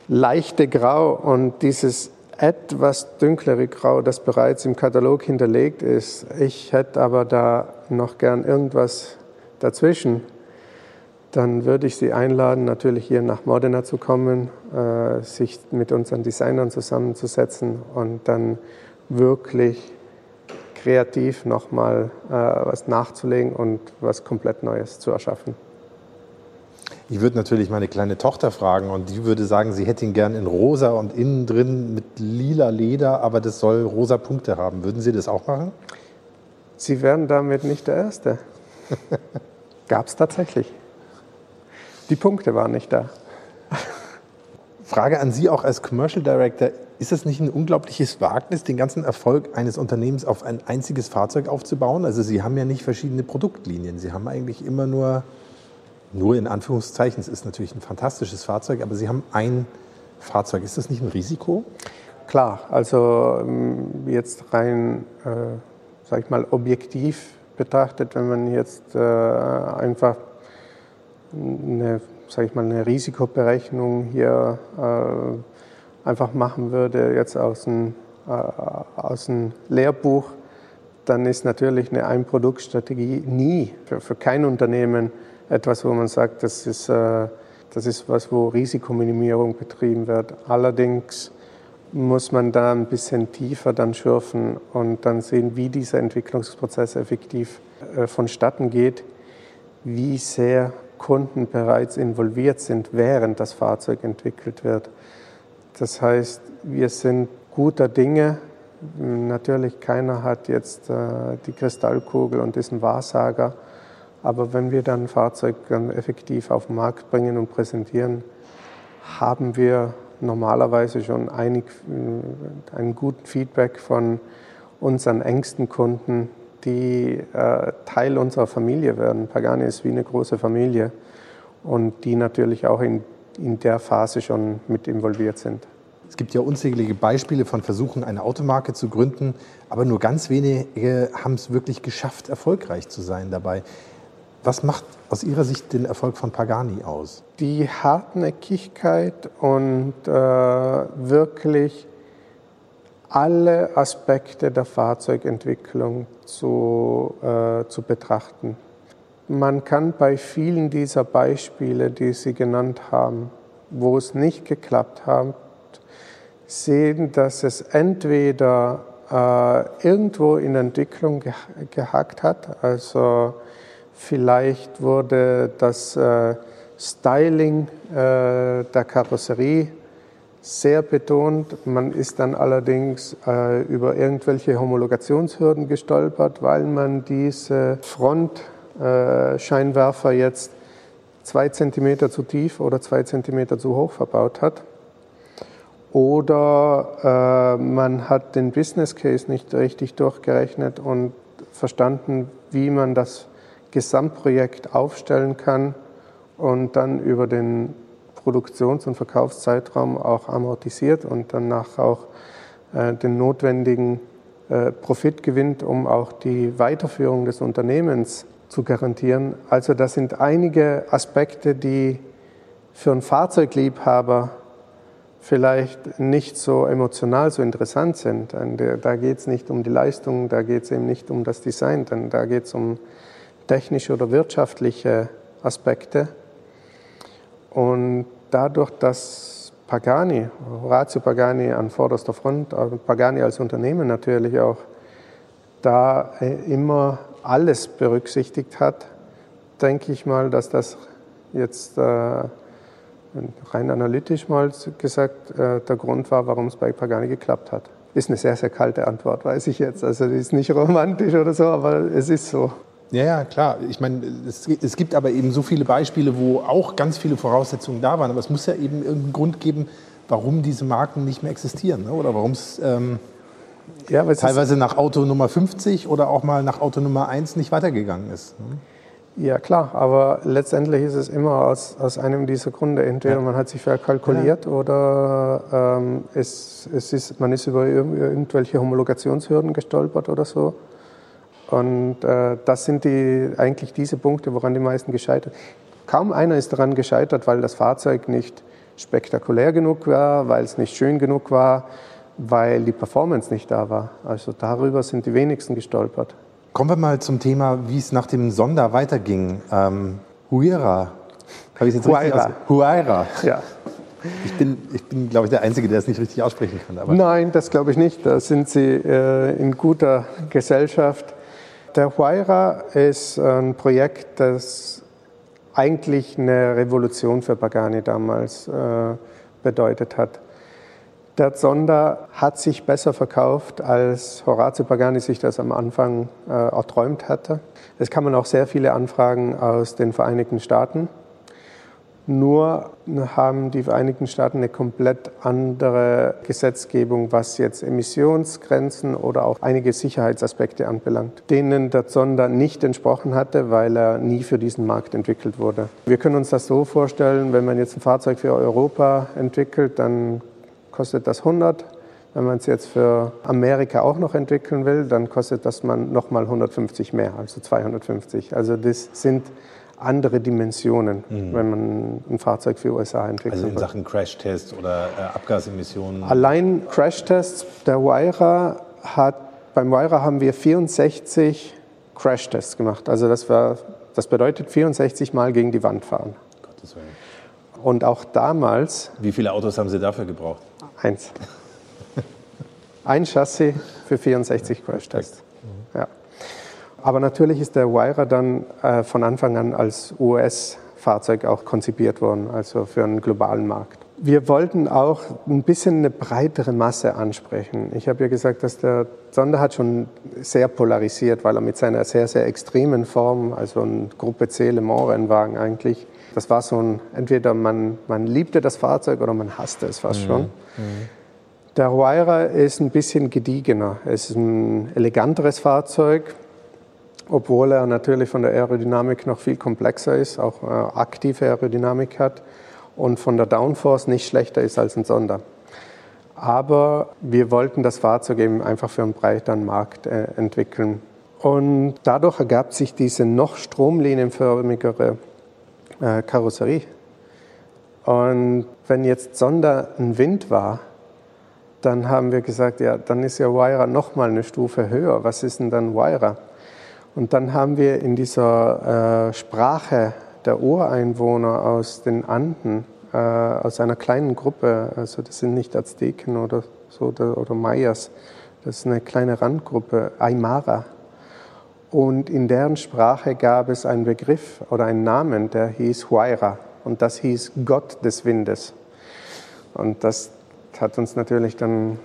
leichte Grau und dieses etwas dünklere Grau, das bereits im Katalog hinterlegt ist. Ich hätte aber da noch gern irgendwas dazwischen. Dann würde ich Sie einladen, natürlich hier nach Modena zu kommen, äh, sich mit unseren Designern zusammenzusetzen und dann wirklich kreativ nochmal äh, was nachzulegen und was komplett Neues zu erschaffen. Ich würde natürlich meine kleine Tochter fragen und die würde sagen, sie hätte ihn gern in rosa und innen drin mit lila Leder, aber das soll rosa Punkte haben. Würden Sie das auch machen? Sie wären damit nicht der Erste. Gab es tatsächlich. Die Punkte waren nicht da. Frage an Sie auch als Commercial Director. Ist es nicht ein unglaubliches Wagnis, den ganzen Erfolg eines Unternehmens auf ein einziges Fahrzeug aufzubauen? Also Sie haben ja nicht verschiedene Produktlinien. Sie haben eigentlich immer nur nur in Anführungszeichen, es ist natürlich ein fantastisches Fahrzeug, aber Sie haben ein Fahrzeug. Ist das nicht ein Risiko? Klar, also ähm, jetzt rein, äh, sag ich mal, objektiv betrachtet, wenn man jetzt äh, einfach eine, sag ich mal, eine Risikoberechnung hier äh, einfach machen würde, jetzt aus dem, äh, aus dem Lehrbuch, dann ist natürlich eine Ein-Produkt-Strategie nie für, für kein Unternehmen etwas, wo man sagt, das ist, äh, das ist was, wo Risikominimierung betrieben wird. Allerdings muss man da ein bisschen tiefer dann schürfen und dann sehen, wie dieser Entwicklungsprozess effektiv äh, vonstatten geht, wie sehr Kunden bereits involviert sind, während das Fahrzeug entwickelt wird. Das heißt, wir sind guter Dinge. Natürlich, keiner hat jetzt äh, die Kristallkugel und ist ein Wahrsager. Aber wenn wir dann ein Fahrzeug effektiv auf den Markt bringen und präsentieren, haben wir normalerweise schon einig, äh, einen guten Feedback von unseren engsten Kunden, die äh, Teil unserer Familie werden. Pagani ist wie eine große Familie und die natürlich auch in, in der Phase schon mit involviert sind. Es gibt ja unzählige Beispiele von Versuchen, eine Automarke zu gründen, aber nur ganz wenige haben es wirklich geschafft, erfolgreich zu sein dabei. Was macht aus Ihrer Sicht den Erfolg von Pagani aus? Die Hartnäckigkeit und äh, wirklich alle Aspekte der Fahrzeugentwicklung zu, äh, zu betrachten. Man kann bei vielen dieser Beispiele, die Sie genannt haben, wo es nicht geklappt hat, sehen, dass es entweder äh, irgendwo in Entwicklung gehackt hat, also Vielleicht wurde das äh, Styling äh, der Karosserie sehr betont. Man ist dann allerdings äh, über irgendwelche Homologationshürden gestolpert, weil man diese Frontscheinwerfer äh, jetzt zwei Zentimeter zu tief oder zwei Zentimeter zu hoch verbaut hat. Oder äh, man hat den Business Case nicht richtig durchgerechnet und verstanden, wie man das Gesamtprojekt aufstellen kann und dann über den Produktions- und Verkaufszeitraum auch amortisiert und danach auch äh, den notwendigen äh, Profit gewinnt, um auch die Weiterführung des Unternehmens zu garantieren. Also das sind einige Aspekte, die für einen Fahrzeugliebhaber vielleicht nicht so emotional so interessant sind. Da geht es nicht um die Leistung, da geht es eben nicht um das Design, denn da geht es um technische oder wirtschaftliche Aspekte. Und dadurch, dass Pagani, Horazio Pagani an vorderster Front, Pagani als Unternehmen natürlich auch, da äh, immer alles berücksichtigt hat, denke ich mal, dass das jetzt äh, rein analytisch mal gesagt äh, der Grund war, warum es bei Pagani geklappt hat. Ist eine sehr, sehr kalte Antwort, weiß ich jetzt. Also die ist nicht romantisch oder so, aber es ist so. Ja, ja, klar. Ich meine, es, es, gibt aber eben so viele Beispiele, wo auch ganz viele Voraussetzungen da waren. Aber es muss ja eben irgendeinen Grund geben, warum diese Marken nicht mehr existieren. Ne? Oder warum es ähm, ja, teilweise nach Auto Nummer 50 oder auch mal nach Auto Nummer 1 nicht weitergegangen ist. Ne? Ja, klar. Aber letztendlich ist es immer aus, aus einem dieser Gründe. Entweder ja. man hat sich verkalkuliert ja. oder ähm, es, es ist, man ist über irgendwelche Homologationshürden gestolpert oder so. Und äh, das sind die, eigentlich diese Punkte, woran die meisten gescheitert. Kaum einer ist daran gescheitert, weil das Fahrzeug nicht spektakulär genug war, weil es nicht schön genug war, weil die Performance nicht da war. Also darüber sind die wenigsten gestolpert. Kommen wir mal zum Thema, wie es nach dem Sonder weiterging. Ähm, Huira. Habe ich jetzt richtig Huayra. Ja. Ich bin, ich bin glaube ich, der Einzige, der es nicht richtig aussprechen kann. Nein, das glaube ich nicht. Da sind Sie äh, in guter Gesellschaft. Der Huayra ist ein Projekt, das eigentlich eine Revolution für Pagani damals äh, bedeutet hat. Der Zonder hat sich besser verkauft, als Horazio Pagani sich das am Anfang äh, erträumt hatte. Es kamen auch sehr viele Anfragen aus den Vereinigten Staaten. Nur haben die Vereinigten Staaten eine komplett andere Gesetzgebung, was jetzt Emissionsgrenzen oder auch einige Sicherheitsaspekte anbelangt, denen der Zonder nicht entsprochen hatte, weil er nie für diesen Markt entwickelt wurde. Wir können uns das so vorstellen, wenn man jetzt ein Fahrzeug für Europa entwickelt, dann kostet das 100. Wenn man es jetzt für Amerika auch noch entwickeln will, dann kostet das man nochmal 150 mehr, also 250. Also das sind andere Dimensionen, mhm. wenn man ein Fahrzeug für USA entwickelt. Also in Sachen Crashtests oder äh, Abgasemissionen? Allein Crashtests, der Wyra hat, beim Wyra haben wir 64 Crashtests gemacht. Also das, war, das bedeutet 64 Mal gegen die Wand fahren. Gottes Willen. Und auch damals... Wie viele Autos haben Sie dafür gebraucht? Eins. Ein Chassis für 64 Crashtests. Mhm. Ja. Aber natürlich ist der Wyra dann äh, von Anfang an als US-Fahrzeug auch konzipiert worden, also für einen globalen Markt. Wir wollten auch ein bisschen eine breitere Masse ansprechen. Ich habe ja gesagt, dass der Sonder hat schon sehr polarisiert, weil er mit seiner sehr, sehr extremen Form, also ein Gruppe C Le Mans-Rennwagen eigentlich, das war so ein, entweder man, man liebte das Fahrzeug oder man hasste es fast mhm. schon. Mhm. Der Huayra ist ein bisschen gediegener. Es ist ein eleganteres Fahrzeug, obwohl er natürlich von der Aerodynamik noch viel komplexer ist, auch äh, aktive Aerodynamik hat und von der Downforce nicht schlechter ist als ein Sonder. Aber wir wollten das Fahrzeug eben einfach für einen breiteren Markt äh, entwickeln. Und dadurch ergab sich diese noch stromlinienförmigere äh, Karosserie. Und wenn jetzt Sonder ein Wind war, dann haben wir gesagt, ja, dann ist ja Wyra noch mal eine Stufe höher. Was ist denn dann Wyra? Und dann haben wir in dieser äh, Sprache der Ureinwohner aus den Anden, äh, aus einer kleinen Gruppe, also das sind nicht Azteken oder so oder, Mayas, das ist eine kleine Randgruppe, Aymara. Und in deren Sprache gab es einen Begriff oder einen Namen, der hieß Huayra. Und das hieß Gott des Windes. Und das hat uns natürlich dann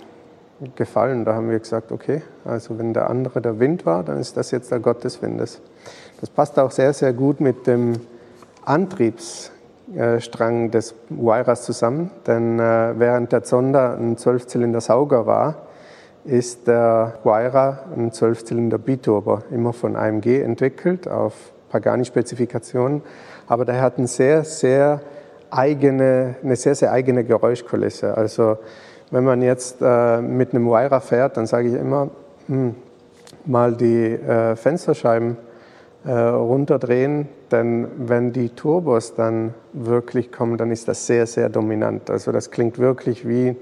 gefallen. Da haben wir gesagt, okay, also wenn der andere der Wind war, dann ist das jetzt der Gott des Windes. Das passt auch sehr, sehr gut mit dem Antriebsstrang des Wairas zusammen, denn äh, während der Zonder ein Zwölfzylinder-Sauger war, ist der Waira ein Zwölfzylinder Biturbo, immer von AMG entwickelt auf Pagani-Spezifikationen, aber der hat eine sehr, sehr eigene, eine sehr, sehr eigene Geräuschkulisse. Also wenn man jetzt äh, mit einem Wire fährt, dann sage ich immer, hm, mal die äh, Fensterscheiben äh, runterdrehen, denn wenn die Turbos dann wirklich kommen, dann ist das sehr, sehr dominant. Also das klingt wirklich wie,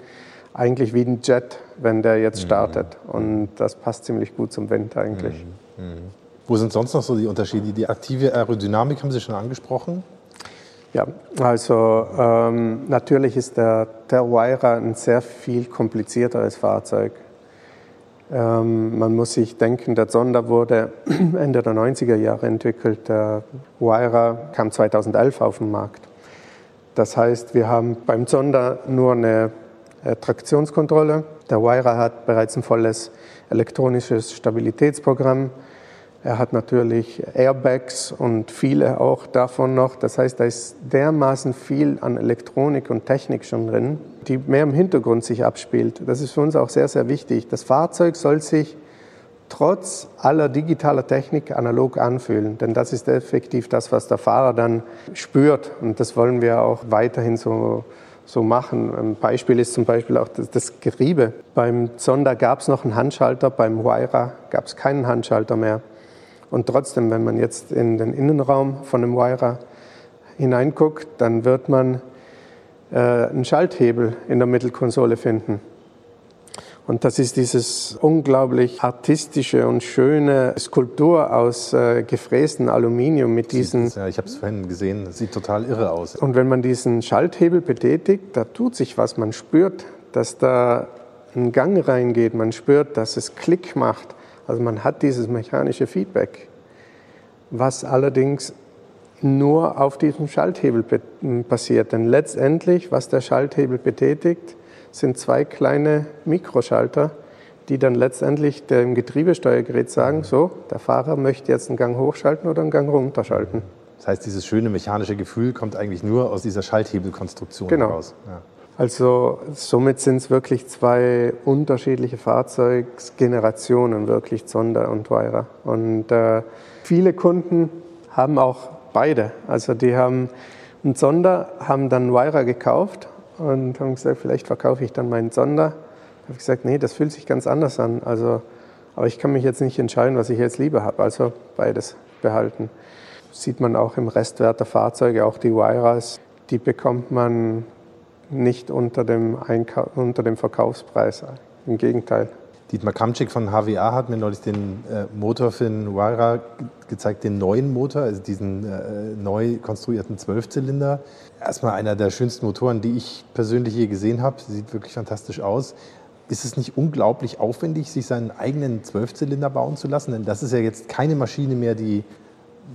eigentlich wie ein Jet, wenn der jetzt mhm. startet. Und das passt ziemlich gut zum Wind eigentlich. Mhm. Mhm. Wo sind sonst noch so die Unterschiede? Die aktive Aerodynamik haben Sie schon angesprochen. Ja, also ähm, natürlich ist der Terwira ein sehr viel komplizierteres Fahrzeug. Ähm, man muss sich denken, der Sonder wurde Ende der 90er Jahre entwickelt. Der Wira kam 2011 auf den Markt. Das heißt, wir haben beim Sonder nur eine äh, Traktionskontrolle. Der Wira hat bereits ein volles elektronisches Stabilitätsprogramm. Er hat natürlich Airbags und viele auch davon noch. Das heißt, da ist dermaßen viel an Elektronik und Technik schon drin, die mehr im Hintergrund sich abspielt. Das ist für uns auch sehr, sehr wichtig. Das Fahrzeug soll sich trotz aller digitaler Technik analog anfühlen, denn das ist effektiv das, was der Fahrer dann spürt und das wollen wir auch weiterhin so, so machen. Ein Beispiel ist zum Beispiel auch das, das Geriebe. Beim Zonda gab es noch einen Handschalter, beim Huayra gab es keinen Handschalter mehr. Und trotzdem, wenn man jetzt in den Innenraum von einem Wire hineinguckt, dann wird man äh, einen Schalthebel in der Mittelkonsole finden. Und das ist dieses unglaublich artistische und schöne Skulptur aus äh, gefrästen Aluminium mit diesen. ja, ich habe es vorhin gesehen, das sieht total irre aus. Und wenn man diesen Schalthebel betätigt, da tut sich was. Man spürt, dass da ein Gang reingeht. Man spürt, dass es Klick macht. Also man hat dieses mechanische Feedback, was allerdings nur auf diesem Schalthebel passiert. Denn letztendlich, was der Schalthebel betätigt, sind zwei kleine Mikroschalter, die dann letztendlich dem Getriebesteuergerät sagen, so, der Fahrer möchte jetzt einen Gang hochschalten oder einen Gang runterschalten. Das heißt, dieses schöne mechanische Gefühl kommt eigentlich nur aus dieser Schalthebelkonstruktion genau. raus. Ja. Also somit sind es wirklich zwei unterschiedliche Fahrzeugsgenerationen, wirklich Zonder und Weira. Und äh, viele Kunden haben auch beide. Also die haben einen Zonder, haben dann Weira gekauft und haben gesagt, vielleicht verkaufe ich dann meinen Sonder. Da habe ich gesagt, nee, das fühlt sich ganz anders an. Also, aber ich kann mich jetzt nicht entscheiden, was ich jetzt lieber habe. Also beides behalten. Sieht man auch im Restwert der Fahrzeuge, auch die Wiras, die bekommt man nicht unter dem, Einkau unter dem Verkaufspreis. Im Gegenteil. Dietmar Kamczyk von HWA hat mir neulich den äh, Motor für den Wira gezeigt, den neuen Motor, also diesen äh, neu konstruierten Zwölfzylinder. Erstmal einer der schönsten Motoren, die ich persönlich je gesehen habe. Sieht wirklich fantastisch aus. Ist es nicht unglaublich aufwendig, sich seinen eigenen Zwölfzylinder bauen zu lassen? Denn das ist ja jetzt keine Maschine mehr, die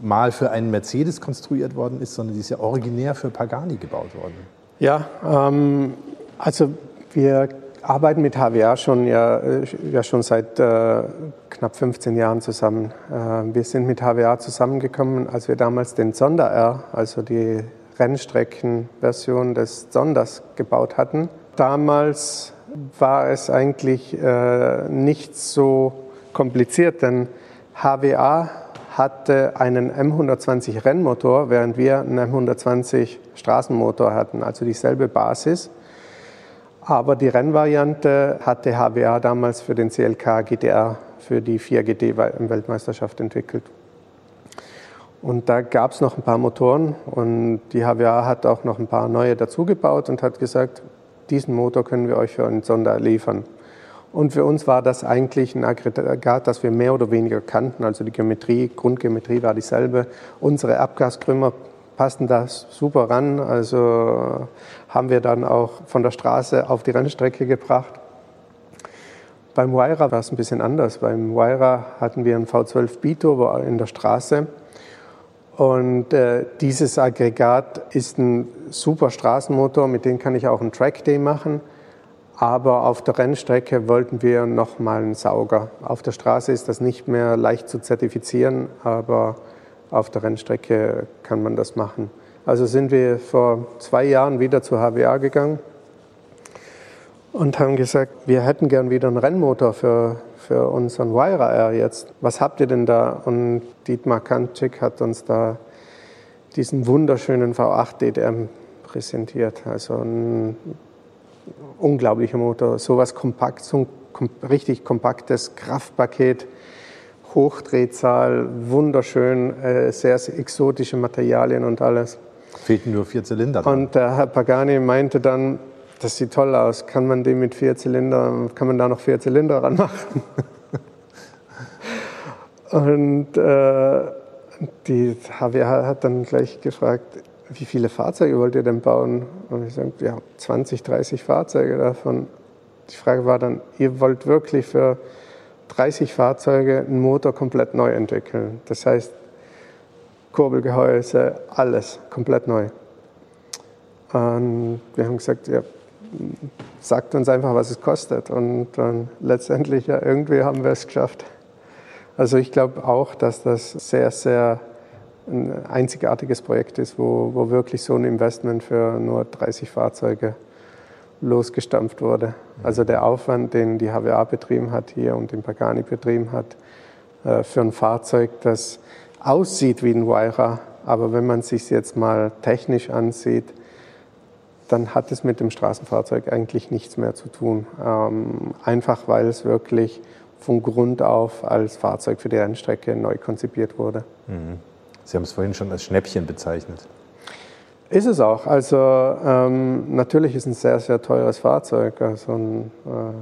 mal für einen Mercedes konstruiert worden ist, sondern die ist ja originär für Pagani gebaut worden. Ja, ähm, also wir arbeiten mit HWA schon, ja, äh, ja schon seit äh, knapp 15 Jahren zusammen. Äh, wir sind mit HWA zusammengekommen, als wir damals den Sonder R, also die Rennstreckenversion des Sonders gebaut hatten. Damals war es eigentlich äh, nicht so kompliziert, denn HWA hatte einen M120 Rennmotor, während wir einen M120 Straßenmotor hatten, also dieselbe Basis. Aber die Rennvariante hatte HWA damals für den CLK GTR, für die 4GT-Weltmeisterschaft entwickelt. Und da gab es noch ein paar Motoren und die HWA hat auch noch ein paar neue dazugebaut und hat gesagt, diesen Motor können wir euch für einen Sonder liefern. Und für uns war das eigentlich ein Aggregat, das wir mehr oder weniger kannten. Also die Geometrie, Grundgeometrie war dieselbe. Unsere Abgaskrümmer passten da super ran. Also haben wir dann auch von der Straße auf die Rennstrecke gebracht. Beim Wyra war es ein bisschen anders. Beim Wyra hatten wir einen V12 Biturbo in der Straße. Und äh, dieses Aggregat ist ein super Straßenmotor, mit dem kann ich auch einen Track Day machen. Aber auf der Rennstrecke wollten wir nochmal einen Sauger. Auf der Straße ist das nicht mehr leicht zu zertifizieren, aber auf der Rennstrecke kann man das machen. Also sind wir vor zwei Jahren wieder zu HWA gegangen und haben gesagt, wir hätten gern wieder einen Rennmotor für, für unseren Wyra R jetzt. Was habt ihr denn da? Und Dietmar Kantschik hat uns da diesen wunderschönen V8 DDM präsentiert. Also ein unglaublicher Motor, sowas kompakt, so ein richtig kompaktes Kraftpaket Hochdrehzahl, wunderschön, äh, sehr, sehr exotische Materialien und alles. Fehlten nur vier Zylinder. Dran. Und der Herr Pagani meinte dann, das sieht toll aus, kann man den mit vier Zylinder, kann man da noch vier Zylinder ranmachen? und äh, die HWH hat dann gleich gefragt, wie viele Fahrzeuge wollt ihr denn bauen? Und ich sagte, ja, 20, 30 Fahrzeuge davon. Die Frage war dann, ihr wollt wirklich für 30 Fahrzeuge einen Motor komplett neu entwickeln. Das heißt, Kurbelgehäuse, alles komplett neu. Und wir haben gesagt, ja, sagt uns einfach, was es kostet. Und dann letztendlich, ja, irgendwie haben wir es geschafft. Also ich glaube auch, dass das sehr, sehr ein einzigartiges Projekt ist, wo, wo wirklich so ein Investment für nur 30 Fahrzeuge losgestampft wurde. Also der Aufwand, den die HWA betrieben hat hier und den Pagani betrieben hat, äh, für ein Fahrzeug, das aussieht wie ein Wyra, aber wenn man es sich jetzt mal technisch ansieht, dann hat es mit dem Straßenfahrzeug eigentlich nichts mehr zu tun. Ähm, einfach weil es wirklich von Grund auf als Fahrzeug für die Rennstrecke neu konzipiert wurde. Mhm. Sie haben es vorhin schon als Schnäppchen bezeichnet. Ist es auch. Also ähm, natürlich ist es ein sehr, sehr teures Fahrzeug. Also ein, äh,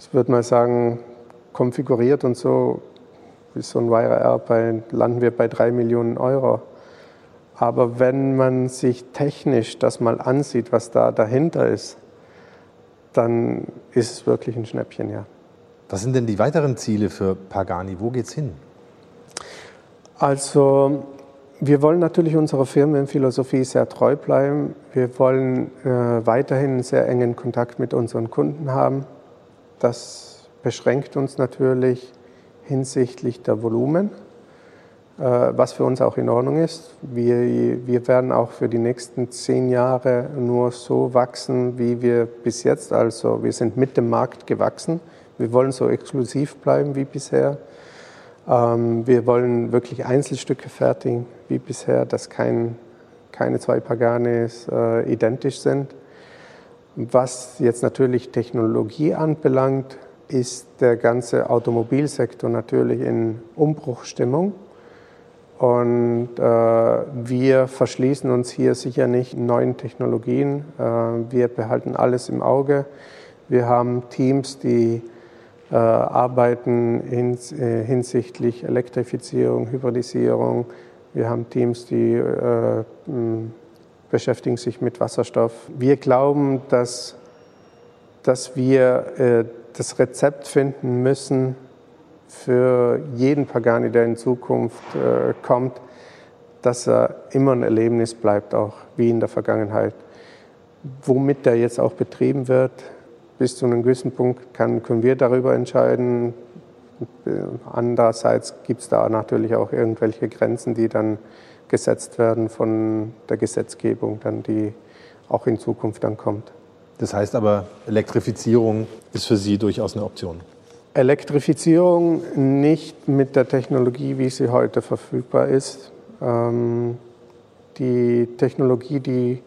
ich würde mal sagen, konfiguriert und so, ist so ein Wire R bei, landen wir bei drei Millionen Euro. Aber wenn man sich technisch das mal ansieht, was da dahinter ist, dann ist es wirklich ein Schnäppchen, ja. Was sind denn die weiteren Ziele für Pagani? Wo geht's hin? Also wir wollen natürlich unserer Firmenphilosophie sehr treu bleiben. Wir wollen äh, weiterhin einen sehr engen Kontakt mit unseren Kunden haben. Das beschränkt uns natürlich hinsichtlich der Volumen, äh, was für uns auch in Ordnung ist. Wir, wir werden auch für die nächsten zehn Jahre nur so wachsen, wie wir bis jetzt. Also wir sind mit dem Markt gewachsen. Wir wollen so exklusiv bleiben wie bisher. Ähm, wir wollen wirklich Einzelstücke fertigen, wie bisher, dass kein, keine zwei Paganis äh, identisch sind. Was jetzt natürlich Technologie anbelangt, ist der ganze Automobilsektor natürlich in Umbruchstimmung. Und äh, wir verschließen uns hier sicher nicht neuen Technologien. Äh, wir behalten alles im Auge. Wir haben Teams, die arbeiten hins, äh, hinsichtlich Elektrifizierung, Hybridisierung. Wir haben Teams, die äh, beschäftigen sich mit Wasserstoff. Wir glauben, dass, dass wir äh, das Rezept finden müssen für jeden Pagani, der in Zukunft äh, kommt, dass er immer ein Erlebnis bleibt, auch wie in der Vergangenheit. Womit der jetzt auch betrieben wird, bis zu einem gewissen Punkt kann, können wir darüber entscheiden. Andererseits gibt es da natürlich auch irgendwelche Grenzen, die dann gesetzt werden von der Gesetzgebung, dann die auch in Zukunft dann kommt. Das heißt aber, Elektrifizierung ist für Sie durchaus eine Option. Elektrifizierung nicht mit der Technologie, wie sie heute verfügbar ist. Ähm, die Technologie, die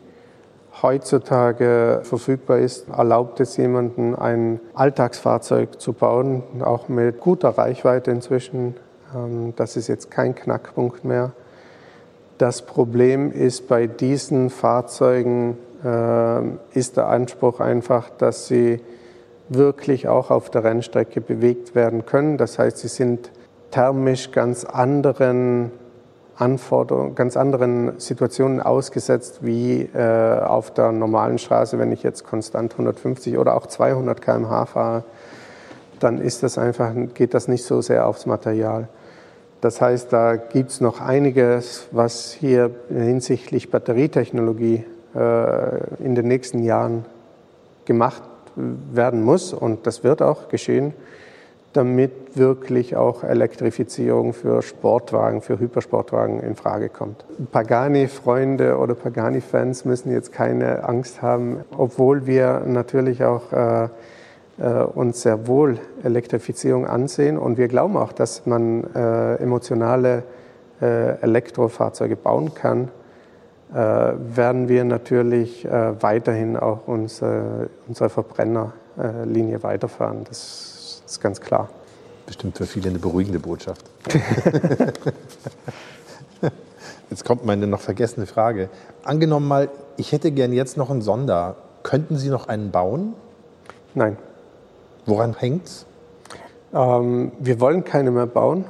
heutzutage verfügbar ist, erlaubt es jemandem, ein Alltagsfahrzeug zu bauen, auch mit guter Reichweite inzwischen. Ähm, das ist jetzt kein Knackpunkt mehr. Das Problem ist bei diesen Fahrzeugen, äh, ist der Anspruch einfach, dass sie wirklich auch auf der Rennstrecke bewegt werden können. Das heißt, sie sind thermisch ganz anderen Anforderungen, ganz anderen Situationen ausgesetzt wie äh, auf der normalen Straße. Wenn ich jetzt konstant 150 oder auch 200 km/h fahre, dann ist das einfach, geht das nicht so sehr aufs Material. Das heißt, da gibt es noch einiges, was hier hinsichtlich Batterietechnologie äh, in den nächsten Jahren gemacht werden muss und das wird auch geschehen damit wirklich auch Elektrifizierung für Sportwagen, für Hypersportwagen in Frage kommt. Pagani-Freunde oder Pagani-Fans müssen jetzt keine Angst haben, obwohl wir natürlich auch äh, äh, uns sehr wohl Elektrifizierung ansehen und wir glauben auch, dass man äh, emotionale äh, Elektrofahrzeuge bauen kann, äh, werden wir natürlich weiterhin auch unsere, unsere Verbrennerlinie weiterfahren. Das das ist ganz klar. Bestimmt für viele eine beruhigende Botschaft. Jetzt kommt meine noch vergessene Frage. Angenommen mal, ich hätte gern jetzt noch einen Sonder. Könnten Sie noch einen bauen? Nein. Woran hängt's? Ähm, wir wollen keine mehr bauen.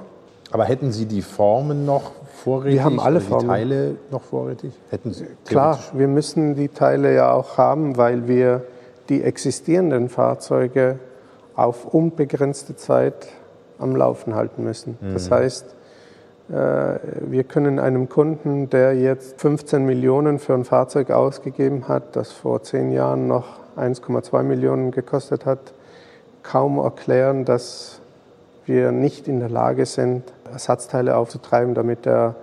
Aber hätten Sie die Formen noch vorrätig? Wir haben alle Formen. Die Teile noch vorrätig? Hätten Sie Klar, wir müssen die Teile ja auch haben, weil wir die existierenden Fahrzeuge auf unbegrenzte Zeit am Laufen halten müssen. Mhm. Das heißt, äh, wir können einem Kunden, der jetzt 15 Millionen für ein Fahrzeug ausgegeben hat, das vor zehn Jahren noch 1,2 Millionen gekostet hat, kaum erklären, dass wir nicht in der Lage sind, Ersatzteile aufzutreiben, damit er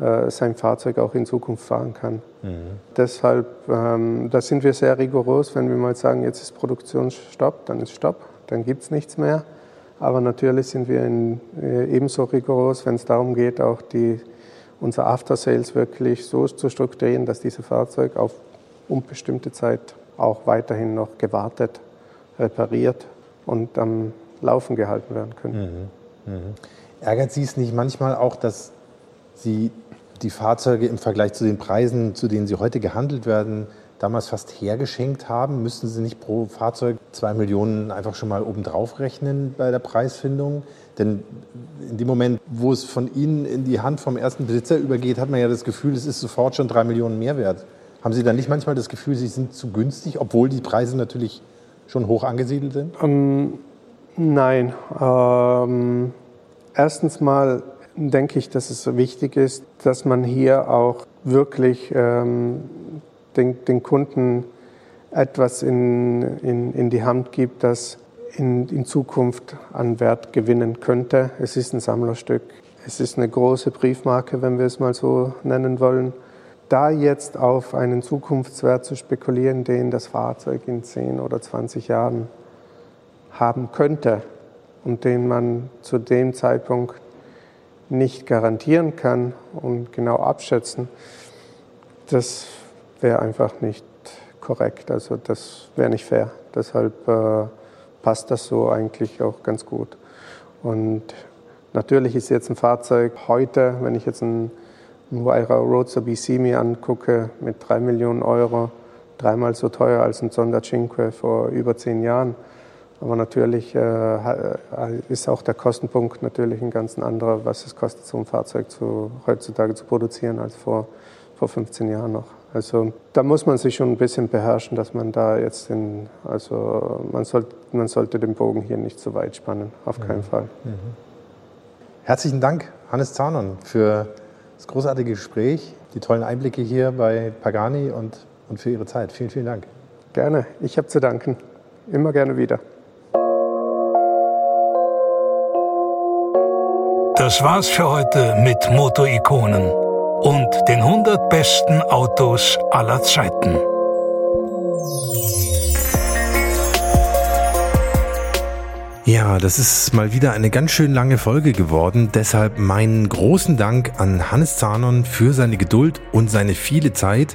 äh, sein Fahrzeug auch in Zukunft fahren kann. Mhm. Deshalb, ähm, da sind wir sehr rigoros, wenn wir mal sagen, jetzt ist Produktionsstopp, dann ist Stopp dann gibt es nichts mehr. Aber natürlich sind wir in, äh, ebenso rigoros, wenn es darum geht, auch die, unser After-Sales wirklich so zu strukturieren, dass dieses Fahrzeug auf unbestimmte Zeit auch weiterhin noch gewartet, repariert und am Laufen gehalten werden können. Mhm. Mhm. Ärgert Sie es nicht manchmal auch, dass Sie die Fahrzeuge im Vergleich zu den Preisen, zu denen sie heute gehandelt werden, damals fast hergeschenkt haben? Müssten Sie nicht pro Fahrzeug zwei Millionen einfach schon mal obendrauf rechnen bei der Preisfindung? Denn in dem Moment, wo es von Ihnen in die Hand vom ersten Besitzer übergeht, hat man ja das Gefühl, es ist sofort schon drei Millionen mehr wert. Haben Sie dann nicht manchmal das Gefühl, Sie sind zu günstig, obwohl die Preise natürlich schon hoch angesiedelt sind? Ähm, nein. Ähm, erstens mal denke ich, dass es wichtig ist, dass man hier auch wirklich ähm, den, den, Kunden etwas in, in, in, die Hand gibt, das in, in Zukunft an Wert gewinnen könnte. Es ist ein Sammlerstück. Es ist eine große Briefmarke, wenn wir es mal so nennen wollen. Da jetzt auf einen Zukunftswert zu spekulieren, den das Fahrzeug in 10 oder 20 Jahren haben könnte und den man zu dem Zeitpunkt nicht garantieren kann und genau abschätzen, das wäre einfach nicht korrekt. Also das wäre nicht fair. Deshalb äh, passt das so eigentlich auch ganz gut. Und natürlich ist jetzt ein Fahrzeug heute, wenn ich jetzt ein, Huayra Roadster BC mir angucke, mit drei Millionen Euro, dreimal so teuer als ein Sonda Cinque vor über zehn Jahren. Aber natürlich äh, ist auch der Kostenpunkt natürlich ein ganz anderer, was es kostet, so ein Fahrzeug zu, heutzutage zu produzieren, als vor, vor 15 Jahren noch. Also da muss man sich schon ein bisschen beherrschen, dass man da jetzt in, also man, soll, man sollte den Bogen hier nicht zu weit spannen, auf keinen mhm. Fall. Mhm. Herzlichen Dank, Hannes Zahnon, für das großartige Gespräch, die tollen Einblicke hier bei Pagani und, und für Ihre Zeit. Vielen, vielen Dank. Gerne, ich habe zu danken. Immer gerne wieder. Das war's für heute mit Motorikonen und den 100 besten Autos aller Zeiten. Ja, das ist mal wieder eine ganz schön lange Folge geworden. Deshalb meinen großen Dank an Hannes Zanon für seine Geduld und seine viele Zeit.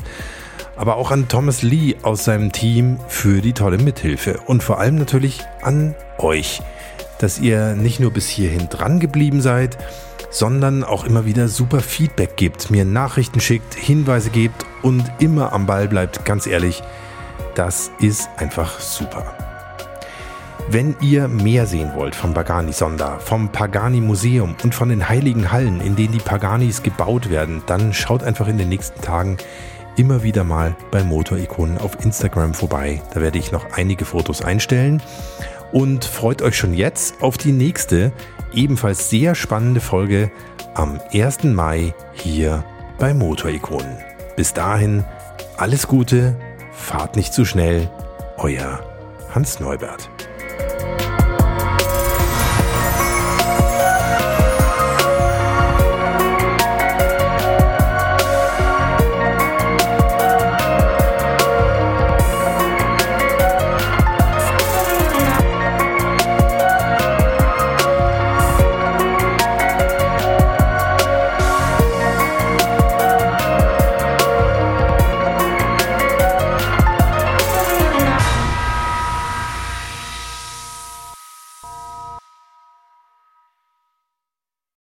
Aber auch an Thomas Lee aus seinem Team für die tolle Mithilfe. Und vor allem natürlich an euch dass ihr nicht nur bis hierhin dran geblieben seid, sondern auch immer wieder super Feedback gibt, mir Nachrichten schickt, Hinweise gebt und immer am Ball bleibt, ganz ehrlich, das ist einfach super. Wenn ihr mehr sehen wollt vom Pagani Sonda, vom Pagani Museum und von den heiligen Hallen, in denen die Paganis gebaut werden, dann schaut einfach in den nächsten Tagen immer wieder mal bei Motorikonen auf Instagram vorbei. Da werde ich noch einige Fotos einstellen und freut euch schon jetzt auf die nächste, ebenfalls sehr spannende Folge am 1. Mai hier bei Motorikonen. Bis dahin alles Gute, fahrt nicht zu schnell, euer Hans Neubert.